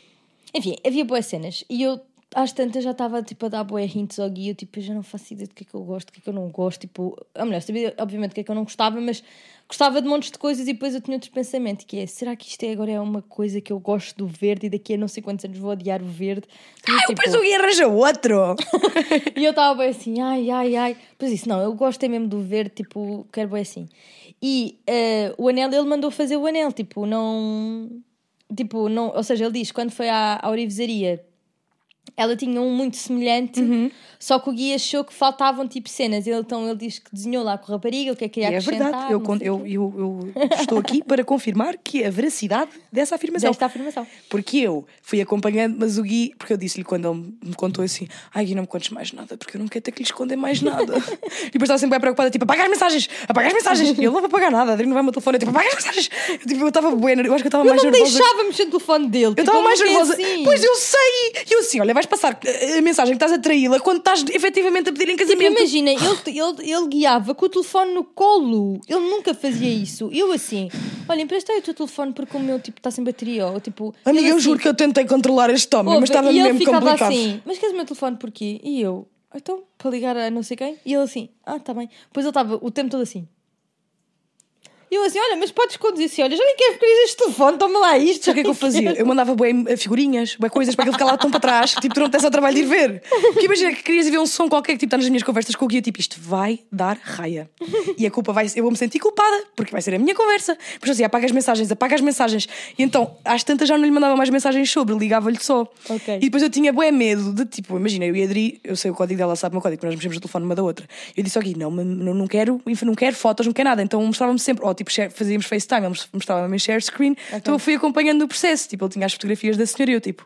Enfim, havia boas cenas e eu às tantas já estava tipo a dar boé hints ao guia, tipo, eu já não faço ideia do que é que eu gosto, do que é que eu não gosto, tipo, a mulher sabia obviamente o que é que eu não gostava, mas gostava de montes de coisas e depois eu tinha outro pensamento, que é, será que isto é, agora é uma coisa que eu gosto do verde e daqui a não sei quantos anos vou odiar o verde? Então, eu tipo, penso que arranja outro. e eu estava bem assim, ai, ai, ai. Depois disse, não, eu gosto é mesmo do verde, tipo, quero bem assim. E eh, o anel, ele mandou fazer o anel, tipo, não. tipo, não, ou seja, ele diz quando foi à, à orivesaria. Ela tinha um muito semelhante, Uhum. só que o Gui achou que faltavam tipo cenas. Ele, então ele diz que desenhou lá com a rapariga, o que é que ia E é acrescentar. verdade, eu, não eu, eu, eu estou aqui para confirmar que a veracidade dessa afirmação. Desta afirmação. Porque eu fui acompanhando, mas o Gui, porque eu disse-lhe quando ele me contou assim: Ai, Gui, não me contes mais nada, porque eu não quero ter que lhe esconder mais nada. e depois estava sempre bem preocupada, tipo, apaga as mensagens, apaga as mensagens. E ele não vai apagar nada, a Adri não vai ao meu telefone, eu, tipo, apaga as mensagens. Eu, tipo, eu estava buena, eu acho que eu estava Eu mais não nervosa. deixava mexer no telefone dele. Eu tipo, estava mais nunca é nervosa. assim. Pois eu sei! E eu assim, olha, vais passar a mensagem que estás a traí-la quando estás efetivamente a pedir em Tipo, casamento. imagina, ele, ele, ele guiava com o telefone no colo. Ele nunca fazia isso. Eu assim, olha, empresta aí o teu telefone porque o meu tipo está sem bateria. Ou, tipo, Amiga, eu assim, juro que eu tentei controlar este homem, ouve, mas estava ele mesmo ficava complicado. assim, mas queres o meu telefone porquê? E eu, então, para ligar a não sei quem? E ele assim, ah, tá bem. Depois ele estava o tempo todo assim. E eu assim, olha, mas podes conduzir assim, olha, já nem quero querer este telefone, toma lá isto. Sabe o que é que eu fazia? Eu mandava bué figurinhas, bué coisas para aquele ficar lá tão para trás, que tipo, tu não tens ao trabalho de ir ver. Porque imagina que querias ver um som qualquer que tipo, está nas minhas conversas com o guia, tipo, isto vai dar raia. E a culpa vai eu vou me sentir culpada, porque vai ser a minha conversa. Depois assim, apaga as mensagens, apaga as mensagens. E então, às tantas já não lhe mandava mais mensagens sobre, ligava-lhe só. Ok. E depois eu tinha bué medo de tipo, imagina, eu e a Adri, eu sei o código dela, sabe o meu código, nós mexemos no telefone uma da outra. Eu disse ao Gui, não, não, não quero, não quero fotos, não quero nada. Então mostrava-me sempre, ou tipo, share- fazíamos FaceTime, ele mostrava-me share screen. Então eu fui acompanhando o processo. Tipo, ele tinha as fotografias da senhora e eu tipo,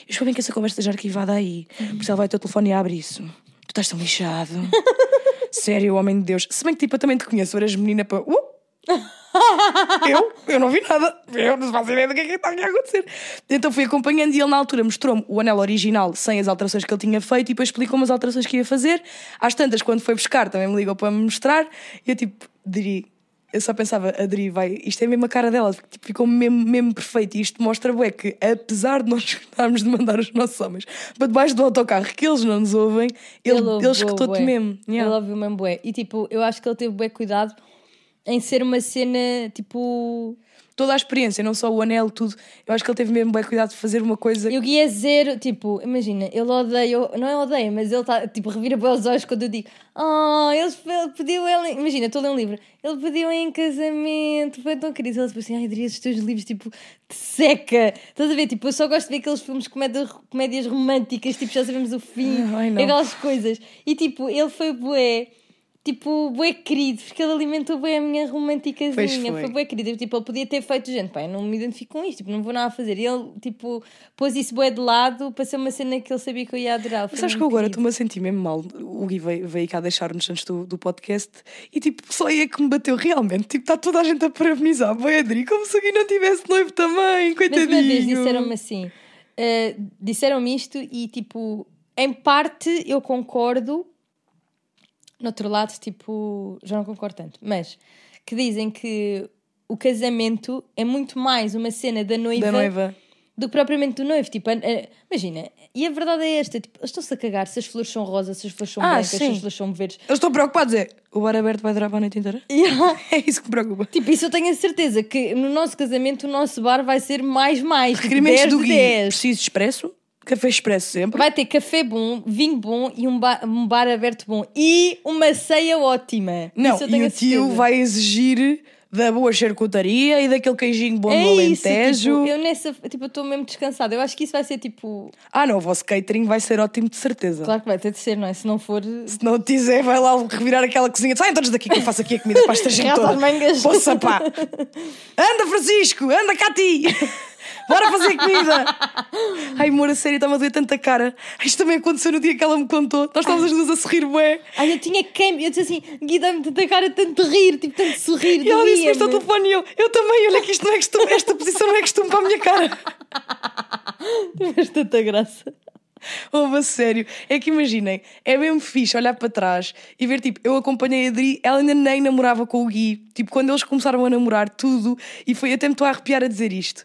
eu espero bem que essa conversa esteja arquivada aí. Porque se ela vai ao teu telefone e abre isso. Tu estás tão lixado. Sério, homem de Deus. Se bem que tipo, eu também te conheço, eras menina para. Uh! eu? Eu não vi nada. Eu não faço ideia do que é que está aqui a acontecer. Então fui acompanhando e ele na altura mostrou-me o anel original sem as alterações que ele tinha feito e depois explicou-me as alterações que ia fazer. Às tantas, quando foi buscar, também me ligou para me mostrar e eu tipo, Dri, eu só pensava, a Dri vai, isto é mesmo a cara dela, tipo, ficou mesmo, mesmo perfeito. E isto mostra, bué, que apesar de nós gostarmos de mandar os nossos homens para debaixo do autocarro, que eles não nos ouvem, ele, ele, ouviu escutou-te bué. mesmo. Yeah. Ele ouviu mesmo bué. E tipo, eu acho que ele teve bué cuidado em ser uma cena tipo. Toda a experiência, não só o anel, tudo. Eu acho que ele teve mesmo bem cuidado de fazer uma coisa. Eu guia zero, tipo, imagina, ele odeia, não é odeia, mas ele está, tipo, revira para os olhos quando eu digo, oh, ele pediu ele, imagina, estou a ler um livro, ele pediu em casamento, foi tão querido. Ele tipo assim, ai, Adri, os teus livros, tipo, te seca. Estás a ver? Tipo, eu só gosto de ver aqueles filmes, comédias, comédias românticas, tipo, já sabemos o fim, Ai, aquelas coisas. E tipo, ele foi bué. Tipo, bué querido, porque ele alimentou bué a minha romanticazinha. Pois foi. Foi bué querido. Tipo, ele podia ter feito, gente, eu não me identifico com isto, tipo, não vou nada a fazer. E ele, tipo, pôs isso bué de lado para ser uma cena que ele sabia que eu ia adorar. Foi Sabes que agora estou-me a sentir mesmo mal. O Gui veio, veio cá deixar-nos antes do, do podcast e tipo, só aí é que me bateu realmente. Tipo, está toda a gente a parabenizar. Boi, Adri, como se o Gui não tivesse noivo também, Mas coitadinho. uma vez disseram-me assim: eh, disseram-me isto e, tipo, em parte eu concordo, no outro lado, tipo, já não concordo tanto, mas que dizem que o casamento é muito mais uma cena da noiva, Da noiva. do que propriamente do noivo. Tipo, imagina, e a verdade é esta: tipo, eles estão-se a cagar se as flores são rosas, se as flores são Ah, brancas, se sim. as flores são verdes. Eu estou preocupados, é. O bar aberto vai durar para a noite inteira? É isso que me preocupa. Tipo, isso eu tenho a certeza que no nosso casamento o nosso bar vai ser mais, mais. Tipo, Requerimentos 10 do de Gui. 10. Preciso expresso, café expresso sempre. Vai ter café bom, vinho bom e um bar, um bar aberto bom. E uma ceia ótima. Não, e o tio vai exigir da boa charcutaria e daquele queijinho bom É isso, Alentejo. tipo, eu nessa, tipo, estou mesmo descansada. Eu acho que isso vai ser tipo. Ah, não, o vosso catering vai ser ótimo de certeza. Claro que vai ter de ser, não é? Se não for. Se não te dizer, vai lá revirar aquela cozinha. Saiam todos daqui que eu faço aqui a comida para esta gente toda. mangas. Poça pá. Anda, Francisco, anda cá ti. Bora fazer comida. Ai, amor, a sério, está-me a doer tanta cara. Isto também aconteceu no dia que ela me contou. Nós estávamos as duas a sorrir, bué. Ai, eu tinha quem. Eu disse assim, Gui, dá-me tanta cara, tanto rir, tipo, tanto sorrir. E ela disse: Mas está o doía-me." telefone e eu. Eu também, olha que isto não é costume. Esta posição não é costume para a minha cara. Tiveste tanta graça. Ouve a sério. É que imaginem, é mesmo fixe olhar para trás e ver, tipo, eu acompanhei a Adri, ela ainda nem namorava com o Gui. Tipo, quando eles começaram a namorar, tudo, e foi até me estou a arrepiar a dizer isto.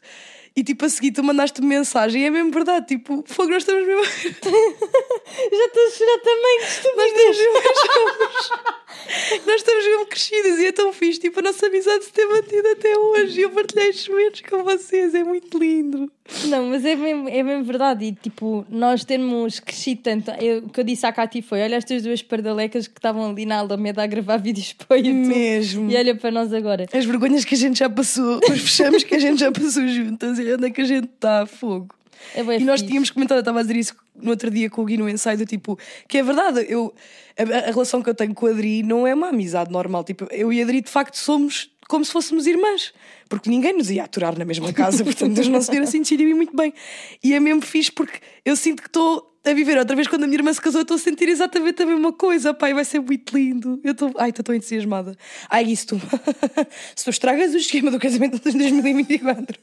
E tipo, a seguir tu mandaste-me mensagem, e é mesmo verdade, tipo, fogo, nós estamos mesmo. Já estou a chorar também, Nós estamos mesmo. nós estamos mesmo crescidas e é tão fixe, tipo, a nossa amizade se ter mantido até hoje. E eu partilhei estes momentos com vocês, é muito lindo. Não, mas é mesmo, é mesmo verdade. E tipo, nós termos crescido tanto. Eu, o que eu disse à Cati foi: olha estas duas pardalecas que estavam ali na Alameda a gravar vídeos para o YouTube. Mesmo. E olha para nós agora. As vergonhas que a gente já passou, os fechamos que a gente já passou juntas, dizer onde é que a gente está, fogo. É e nós tínhamos comentado, eu estava a dizer isso no outro dia com o Gui no ensaio, do tipo, que é verdade, eu, a, a relação que eu tenho com a Adri não é uma amizade normal. Tipo, eu e a Adri de facto somos como se fôssemos irmãs, porque ninguém nos ia aturar na mesma casa, portanto eles não se viram assim decidiram muito bem. E é mesmo fixe porque eu sinto que estou a viver outra vez quando a minha irmã se casou, estou a sentir exatamente a mesma coisa. Pai, vai ser muito lindo. Eu estou, ai, estou tão entusiasmada. Ai, isso tu, se tu estragas o esquema do casamento de 2024,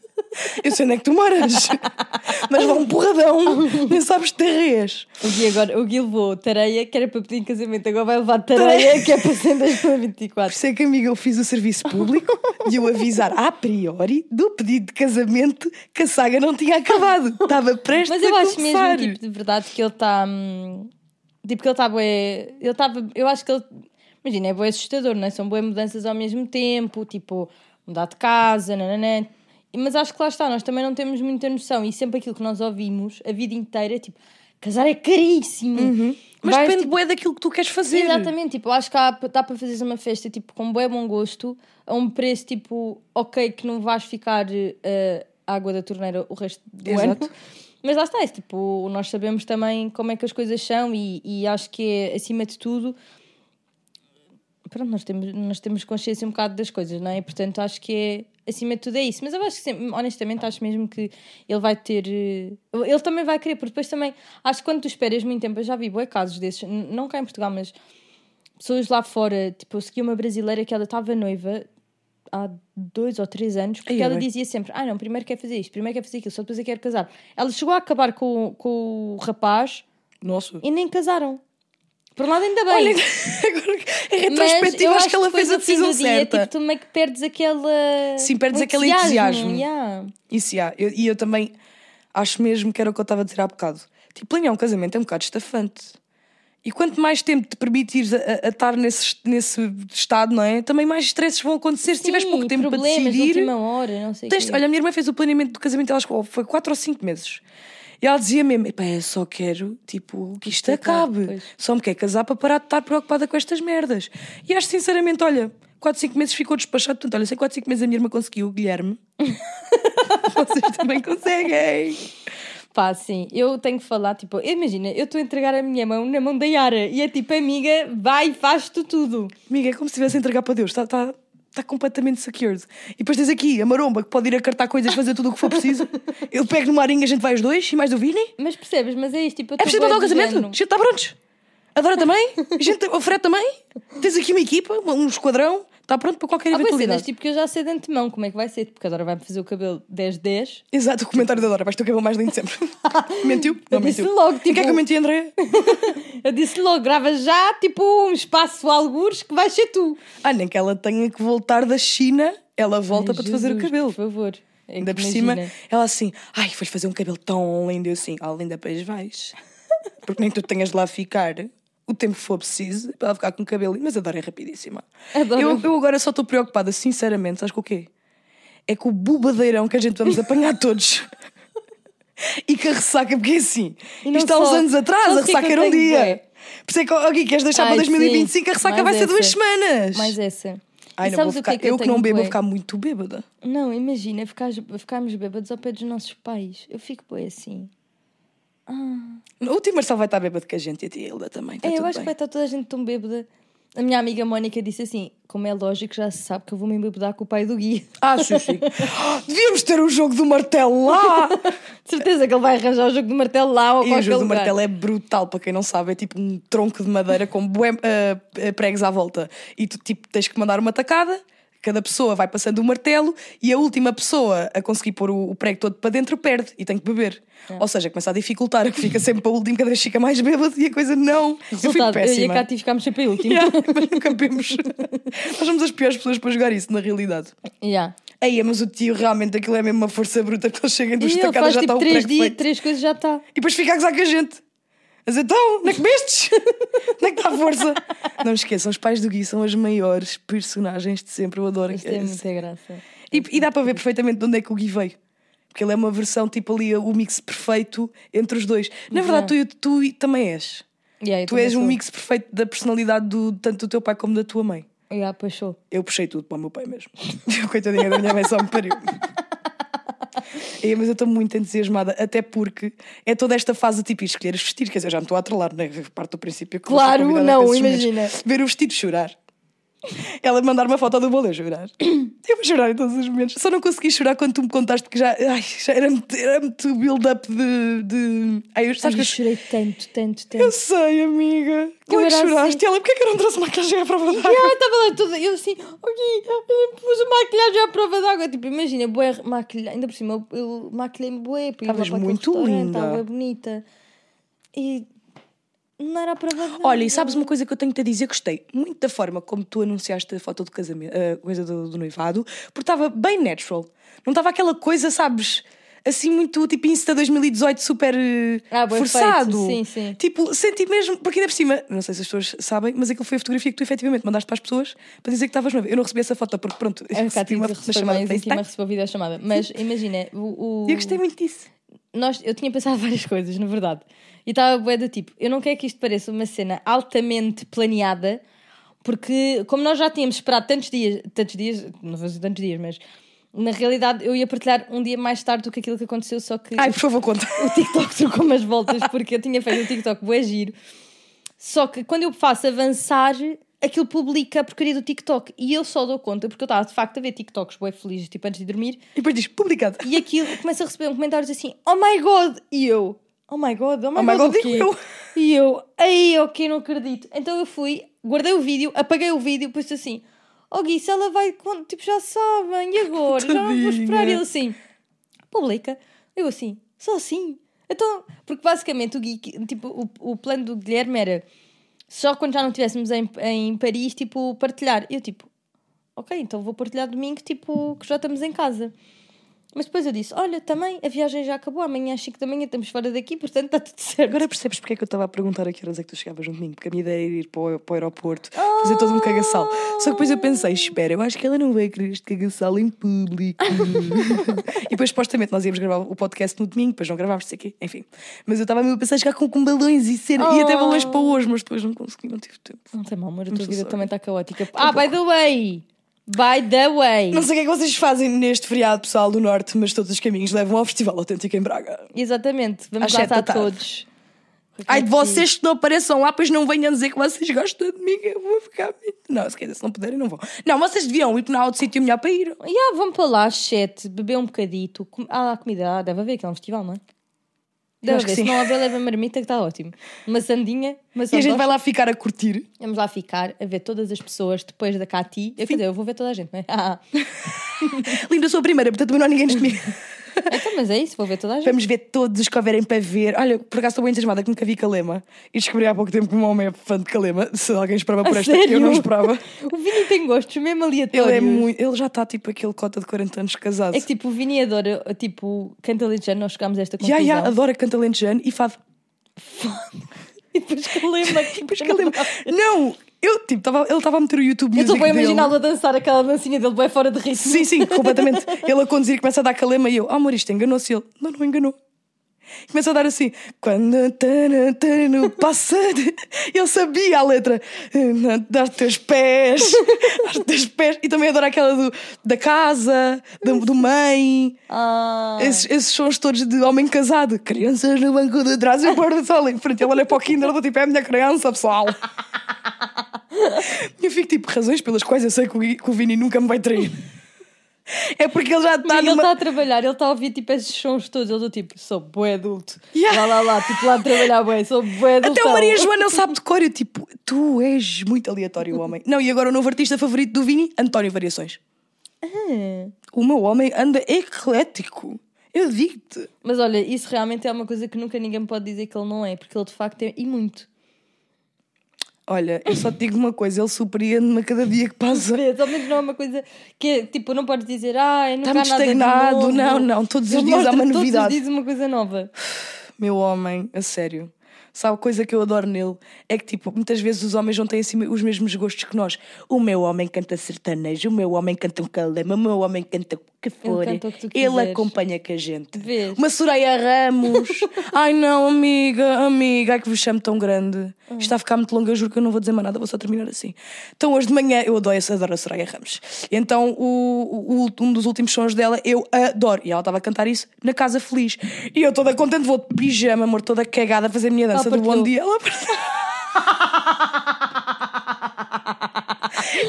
eu sei onde é que tu moras, mas vá um porradão, nem sabes de terreias. O Gui, agora, o Gui levou tareia, que era para pedir em casamento, agora vai levar tareia, que é para ser em 2024. Por isso é que, amiga, eu fiz o serviço público de o avisar a priori do pedido de casamento que a saga não tinha acabado. Estava prestes Mas eu a acho começar. mesmo, tipo, de verdade, que ele está. hum, Tipo, que ele está bué. Ele estava. Eu acho que ele. Imagina, é bué assustador, não é? São bué mudanças ao mesmo tempo, tipo, mudar de casa, nananã. Mas acho que lá está, nós também não temos muita noção e sempre aquilo que nós ouvimos a vida inteira, tipo, casar é caríssimo. Mas Vais, depende tipo, bué daquilo que tu queres fazer. Exatamente, tipo, acho que há, dá para fazeres uma festa tipo, com bué bom gosto, a um preço tipo, ok, que não vais ficar eh, água da torneira o resto do Exato. ano. Mas lá está, é, tipo, nós sabemos também como é que as coisas são e, e acho que é, acima de tudo, pronto, nós temos, nós temos consciência um bocado das coisas, não é? Portanto, acho que é, acima de tudo é isso. Mas eu acho que, sempre, honestamente, acho mesmo que ele vai ter. eh, Ele também vai querer, porque depois também, acho que quando tu esperas muito tempo, eu já vi bué casos desses, não cá em Portugal, mas pessoas lá fora, tipo, eu segui uma brasileira que ela estava noiva há dois ou três anos, porque Ai, ela bem. dizia sempre: Ah, não, primeiro quer fazer isto, primeiro quer fazer aquilo, só depois é que quer casar. Ela chegou a acabar com, com o rapaz Nossa. e nem casaram. Por um lado, ainda bem. Olha, agora, em retrospectiva, acho que ela fez a decisão dia, certa. Tipo, tu meio que perdes aquela. Sim, perdes aquele entusiasmo. yeah. Isso. Eu- E eu, também acho mesmo que era o que eu estava a dizer há bocado. Tipo, planear um casamento é um bocado estafante. E quanto mais tempo te permitires a, a- a estar nesse, nesse estado, não é? Também mais stresses vão acontecer. Se tiveres Sim, pouco tempo para de decidir. última hora, não sei Tens- olha, a minha irmã fez o planeamento do casamento, ela que foi 4 ou 5 meses. E ela dizia mesmo: "Epá, eu só quero tipo, que isto acabe, pois. Só me quer casar para parar de estar preocupada com estas merdas. E acho sinceramente: olha, 4, 5 meses ficou despachado. Portanto, olha, se em 4, 5 meses a minha irmã conseguiu o Guilherme, vocês também conseguem. Pá, sim, eu tenho que falar, tipo, imagina, eu estou a entregar a minha mão na mão da Yara e é tipo, amiga, vai e faz-te tudo. Amiga, é como se estivesse a entregar para Deus. Está tá, tá completamente secured. E depois tens aqui a maromba que pode ir a cartar coisas, fazer tudo o que for preciso. Eu pego no marinho, a gente vai os dois e mais o Vini. Mas percebes, mas é isto, tipo, É preciso mandar o do casamento? A género. gente está prontos. Adora também? A gente oferece também? Tens aqui uma equipa, um esquadrão, está pronto para qualquer coisas eventualidade. tipo que eu já sei de antemão como é que vai ser, porque agora vai-me fazer o cabelo 10-10. Exato, o comentário da Dora, vais ter o cabelo mais lindo de sempre. mentiu? Não mentiu. logo, Em que é tipo- que eu menti, André? Eu disse logo, grava já, tipo, um espaço algures que vais ser tu. Ah, nem que ela tenha que voltar da China, ela volta Ai, para te fazer o Jesus, cabelo. Por favor. É Ainda por imagina. cima, ela assim, ai, vais fazer um cabelo tão lindo. Eu assim, ah, linda, depois vais. Porque nem tu tenhas de lá ficar o tempo que for preciso para ela ficar com o cabelo. Mas a Dora é rapidíssima. Adoro. Eu, eu agora só estou preocupada, sinceramente, sabes com o quê? É com o bobadeirão que a gente vamos apanhar todos. E que a ressaca, porque é assim, isto há uns anos atrás, a o que que ressaca era um dia. bué? Por isso é que, aqui queres deixar para Ai, 2025, sim. a ressaca Mais vai ser duas essa. semanas. Mais essa. Ai, não vou o ficar, que é que eu, eu que não bebo, vou ficar muito bêbada. Não, imagina ficar, ficarmos bêbados ao pé dos nossos pais. Eu fico bem assim. O tio Marcelo vai estar bêbado com a gente e a tia Hilda também. Está É, eu acho que bem. vai estar toda a gente tão bêbada. A minha amiga Mónica disse assim: como é lógico, já se sabe que eu vou me embebedar com o pai do Gui. Ah, Xuxi. Devíamos ter o jogo do martelo lá. De certeza que ele vai arranjar o jogo do martelo lá ou e o jogo do lugar. martelo é brutal, para quem não sabe. É tipo um tronco de madeira com bué, ah, pregos à volta. E tu tipo, tens que mandar uma tacada. Cada pessoa vai passando o martelo e a última pessoa a conseguir pôr o, o prego todo para dentro perde e tem que beber. É. Ou seja, começa a dificultar, que fica sempre para o último, cada vez fica mais bêbado e a coisa não. eu Resultado, eu, e a. Cátia ficámos sempre em último. Yeah, mas nunca bebemos. Nós somos as piores pessoas para jogar isso, na realidade. Yeah. Aí, mas o tio realmente aquilo é mesmo uma força bruta que ele chega em duas E ele tacadas faz já está tipo o três três coisas já está. E depois fica a gozar com a gente. Mas então, onde é que comestes? onde é que está a força? Não esqueçam, os pais do Gui são as maiores personagens de sempre. Eu adoro Isto é muita graça. e, e dá para ver perfeitamente de onde é que o Gui veio. Porque ele é uma versão, tipo ali, o mix perfeito entre os dois. Na verdade, tu, tu também és. Yeah, Tu és um sou. mix perfeito da personalidade do, tanto do teu pai como da tua mãe. Yeah, sou. Eu puxei tudo para o meu pai mesmo. Coitadinha da minha mãe só me pariu. É, mas eu estou muito entusiasmada, até porque é toda esta fase tipo escolher os vestidos. Quer dizer, eu já me estou a atrelar, né? Parte do princípio que Claro, não, esses momentos. imagina. Ver o vestido chorar. Ela mandar uma foto do bolo, eu chorar. Eu vou chorar em todos os momentos. Só não consegui chorar quando tu me contaste que já, ai, já era muito, era muito build-up de. de... Ai, eu, sabes Ai, que eu eu chorei tanto, tanto, Eu tanto. sei, amiga. Como é que choraste? assim. Ela, porquê que eu não trouxe maquiagem à prova d'água? Ah, estava lá tudo. Eu assim, ok, eu pus a maquilhagem à prova d'água. Tipo, imagina, bué maquilhagem. Ainda por cima, eu, eu maquilhei-me bué. para ir lá Estavas para aquele muito linda. Estava bonita. E não era a prova d'água. Olha, e sabes uma coisa que eu tenho-te a dizer? Gostei muito da forma como tu anunciaste a foto do casamento, a coisa do, do noivado, porque estava bem natural. Não estava aquela coisa, sabes, assim muito tipo Insta 2018 super eh, Ah, forçado. feito. Sim, sim. Tipo, senti mesmo, porque ainda por cima, não sei se as pessoas sabem, mas aquilo foi a fotografia que tu efetivamente mandaste para as pessoas para dizer que estavas noiva. Eu não recebi essa foto porque pronto, É, recebi Cátia, uma, uma, chamada FaceTime. recebeu a videochamada. Mas imagina, o, o- eu gostei muito disso. Nós, eu tinha pensado várias coisas, na verdade. E estava bué do tipo, eu não quero que isto pareça uma cena altamente planeada, porque como nós já tínhamos esperado tantos dias, tantos dias, não vou dizer tantos dias, mas na realidade eu ia partilhar um dia mais tarde do que aquilo que aconteceu, só que Ai, por favor, conta. o TikTok trocou umas voltas porque eu tinha feito o TikTok bué giro. Só que quando eu faço avançar, aquilo publica a porcaria do TikTok. E eu só dou conta, porque eu estava de facto a ver TikToks bué felizes, tipo antes de dormir, E depois diz, publicado. e aquilo começa a receber um comentários assim: Oh my god! E eu, Oh my god, oh my, Oh my god, God, digo eu. E eu, ei, ok, não acredito. Então eu fui, guardei o vídeo, apaguei o vídeo, pus assim: Oh Gui, se ela vai, tipo, já sabem, e agora? Já não vou esperar. E ele assim, publica. Eu assim, só assim. Então, porque basicamente o Gui, tipo, o, o plano do Guilherme era só quando já não estivéssemos em, em Paris, tipo, partilhar. Eu, tipo, ok, então vou partilhar domingo, tipo, que já estamos em casa. Mas depois eu disse: Olha, também a viagem já acabou, amanhã às 5 da manhã estamos fora daqui, portanto está tudo certo. Agora percebes porque é que eu estava a perguntar a que horas é que tu chegavas no domingo? Porque a minha ideia era ir para o, para o aeroporto, fazer todo um cagaçal. Só que depois eu pensei, espera, eu acho que ela não vai querer este cagaçal em público. e depois, supostamente, nós íamos gravar o podcast no domingo, depois não gravámos, não sei quê, enfim. Mas eu estava mesmo a pensar chegar com, com balões e cena, e até balões para hoje, mas depois não consegui, não tive tempo. Não tem mal, amor, a tua vida também está caótica. Ah, by the way! By the way! Não sei o que é que vocês fazem neste feriado pessoal do Norte, mas todos os caminhos levam ao Festival Autêntico em Braga. Exatamente, vamos lá sete estar todos. Ai, de vocês que não apareçam lá, pois não venham dizer que vocês gostam de mim, que eu vou ficar. Não, se dizer, se não puderem, não vão. Não, vocês deviam ir para outro sítio melhor para ir. Yeah, vamos para lá 7, beber um bocadito. Com... Ah, comida, deve haver, que é um festival, não é? Deve haver, se não houver, leva marmita que está ótimo. Uma sandinha, uma E a gente vai lá ficar a curtir. Vamos lá ficar a ver todas as pessoas depois da Cati. Eu, quer dizer, eu vou ver toda a gente, não é? Linda, sou a primeira, portanto não há ninguém antes de mim. Então, mas é isso, vou ver toda a gente. Vamos ver todos os que houverem para ver. Olha, por acaso estou bem entusiasmada que nunca vi Calema. E descobri há pouco tempo que o meu homem é fã de Calema. Se alguém esperava por A esta, eu sério? não esperava. O Vini tem gostos mesmo aleatórios. Ele é muito. Ele já está tipo aquele cota de 40 anos casado. É que tipo, o Vini adora, tipo, canta lentejano, nós chegámos a esta Já, conclusão. já, adora canta lentejano e fado. E depois lembra que Depois Calema. Não! Eu, tipo, tava, ele estava a meter o YouTube Eu estou Music bem dele. imaginá-lo a dançar aquela dancinha dele bem fora de ritmo. Sim, sim, completamente. Ele a conduzir e começa a dar calema e eu, ah, amor, isto enganou-se. Ele, não, não enganou. Começa a dar assim, quando tana, tana, passa. de-" Ele sabia a letra, das teus pés, aos teus pés. E também adora aquela do, da casa, do, do mãe. Ah, Esses, esses sons todos de homem casado. Crianças no banco de trás e o pôr do sol em frente. Ele olha para o Kinder, do tipo, é a minha criança, pessoal. E eu fico tipo, razões pelas quais eu sei que o, Vini nunca me vai trair. É porque ele já está Amiga, ele está a trabalhar, ele está a ouvir tipo esses sons todos. Ele do tipo, sou bué adulto. Yeah. Lá, lá, lá, tipo lá a trabalhar bué, sou bué adulto. Até o Maria Joana ele sabe de cor. Eu tipo, tu és muito aleatório, o homem. Não, e agora o novo artista favorito do Vini, António Variações. Ah. O meu homem anda eclético. Eu digo-te. Mas olha, isso realmente é uma coisa que nunca ninguém pode dizer que ele não é, porque ele de facto é, e muito. Olha, eu só te digo uma coisa, ele surpreende-me a cada dia que passa. Ao menos não é uma coisa que é, tipo, não podes dizer, ah, nunca Está há muito nada estagnado. novo." Não, não, todos os Ele dias há uma novidade. Todos os dias uma coisa nova. Meu homem, a sério. Sabe, a coisa que eu adoro nele é que, tipo, muitas vezes os homens não têm assim os mesmos gostos que nós. O meu homem canta sertanejo, o meu homem canta um calema, o meu homem canta o que for. canta o que Ele acompanha com a gente. Vês? Uma Soraya Ramos. Ai não, amiga, amiga, ai que vos chamo tão grande. Isto está a ficar muito longo, eu juro que eu não vou dizer mais nada, vou só terminar assim. Então hoje de manhã, eu adoro, adoro a Soraya Ramos. Então o, o- um dos últimos sons dela eu adoro. E ela estava a cantar isso na Casa Feliz. E eu toda contente, vou de pijama, amor, toda cagada a fazer a minha dança Ela do bom dia. Ela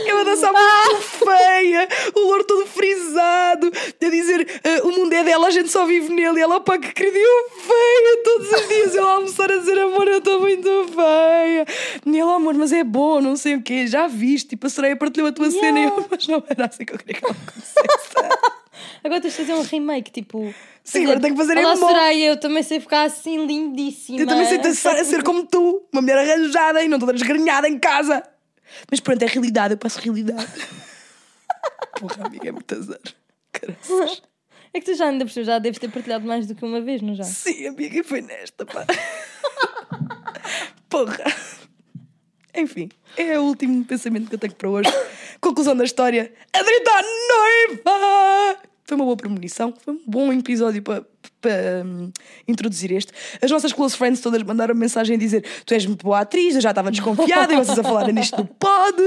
Eu a dançar muito feia, o louro todo frisado, a dizer "Ah, o mundo é dela, a gente só vive nele. E ela, pá, que querida, eu feia todos os dias. Eu a almoçar a dizer, amor, eu estou muito feia. E ela, amor, mas é bom, não sei o quê, já viste. Tipo, a Soraya partilhou a tua cena e eu, mas não era assim que eu queria que ela acontecesse. Agora tens de fazer um remake, tipo. Sim, agora tenho que fazer em Olá, bom. Soraya, eu também sei ficar assim lindíssima. Eu também sei a ser, a ser como tu, uma mulher arranjada e não toda desgrenhada em casa. Mas pronto, é realidade, eu passo realidade. Porra, amiga, é muito azar. Caraças. É que tu já ainda por já deves ter partilhado mais do que uma vez, não já? Sim, amiga, e foi nesta, pá. Porra. Enfim, é o último pensamento que eu tenho para hoje. Conclusão da história: Adri está noiva! Foi uma boa premonição, foi um bom episódio para, para hum, introduzir este. As nossas close friends todas mandaram mensagem a dizer: Tu és muito boa atriz, eu já estava desconfiada, e vocês a falarem nisto no pod.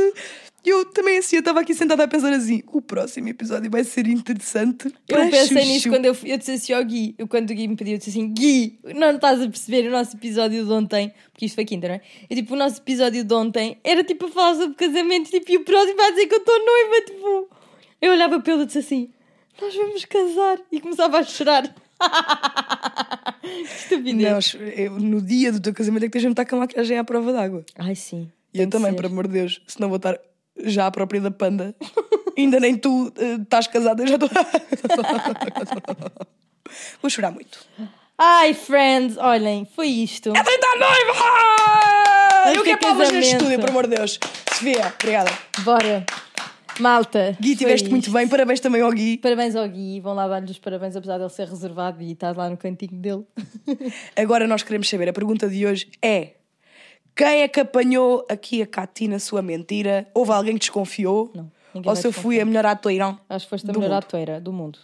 E eu também assim, eu estava aqui sentada a pensar assim: o próximo episódio vai ser interessante. Eu pensei chuchu." nisso quando eu, eu disse assim ao Gui, eu, quando o Gui me pediu, eu disse assim: Gui, não estás a perceber o nosso episódio de ontem, porque isto foi quinta, não é? Eu, tipo, o nosso episódio de ontem era tipo a falar sobre casamento, tipo, e o próximo vai dizer que eu estou noiva, tipo. Eu olhava para ele e disse assim: Nós vamos casar, e começava a chorar. que estupidez. Não, eu, no dia do teu casamento é que tens de estar com a maquiagem à prova d'água. Ai, sim. E eu também, ser. por amor de Deus, senão vou estar já à própria da panda. Ainda nem tu eh, estás casada, eu já estou. vou chorar muito. Ai, friends, olhem, foi isto. Ela está noiva! Eu quero palmas neste estúdio, por amor de Deus. Sofia, obrigada. Bora. Malta. Gui, tiveste muito bem, parabéns também ao Gui. Parabéns ao Gui, vão lá dar-lhe os parabéns, apesar dele ser reservado e estar lá no cantinho dele. Agora nós queremos saber, a pergunta de hoje é: quem é que apanhou aqui a Cati na sua mentira? Houve alguém que desconfiou? Não, Ou se eu fui a melhor atora? Acho que foste a melhor atoeira do mundo.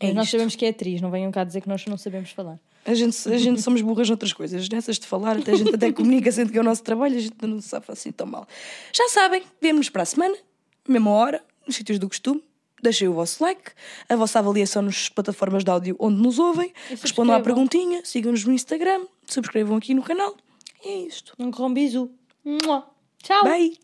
É nós sabemos que é atriz, não venham cá dizer que nós não sabemos falar. A gente, a gente somos burras noutras coisas. Nessas de falar, até a gente até comunica, sendo que é o nosso trabalho, a gente não se sabe assim tão mal. Já sabem, vemo-nos para a semana, mesma hora, nos sítios do costume. Deixem o vosso like, a vossa avaliação nas plataformas de áudio onde nos ouvem, respondam à perguntinha, sigam-nos no Instagram, subscrevam aqui no canal. E é isto. Um corrombizu. Mua. Tchau! Bye!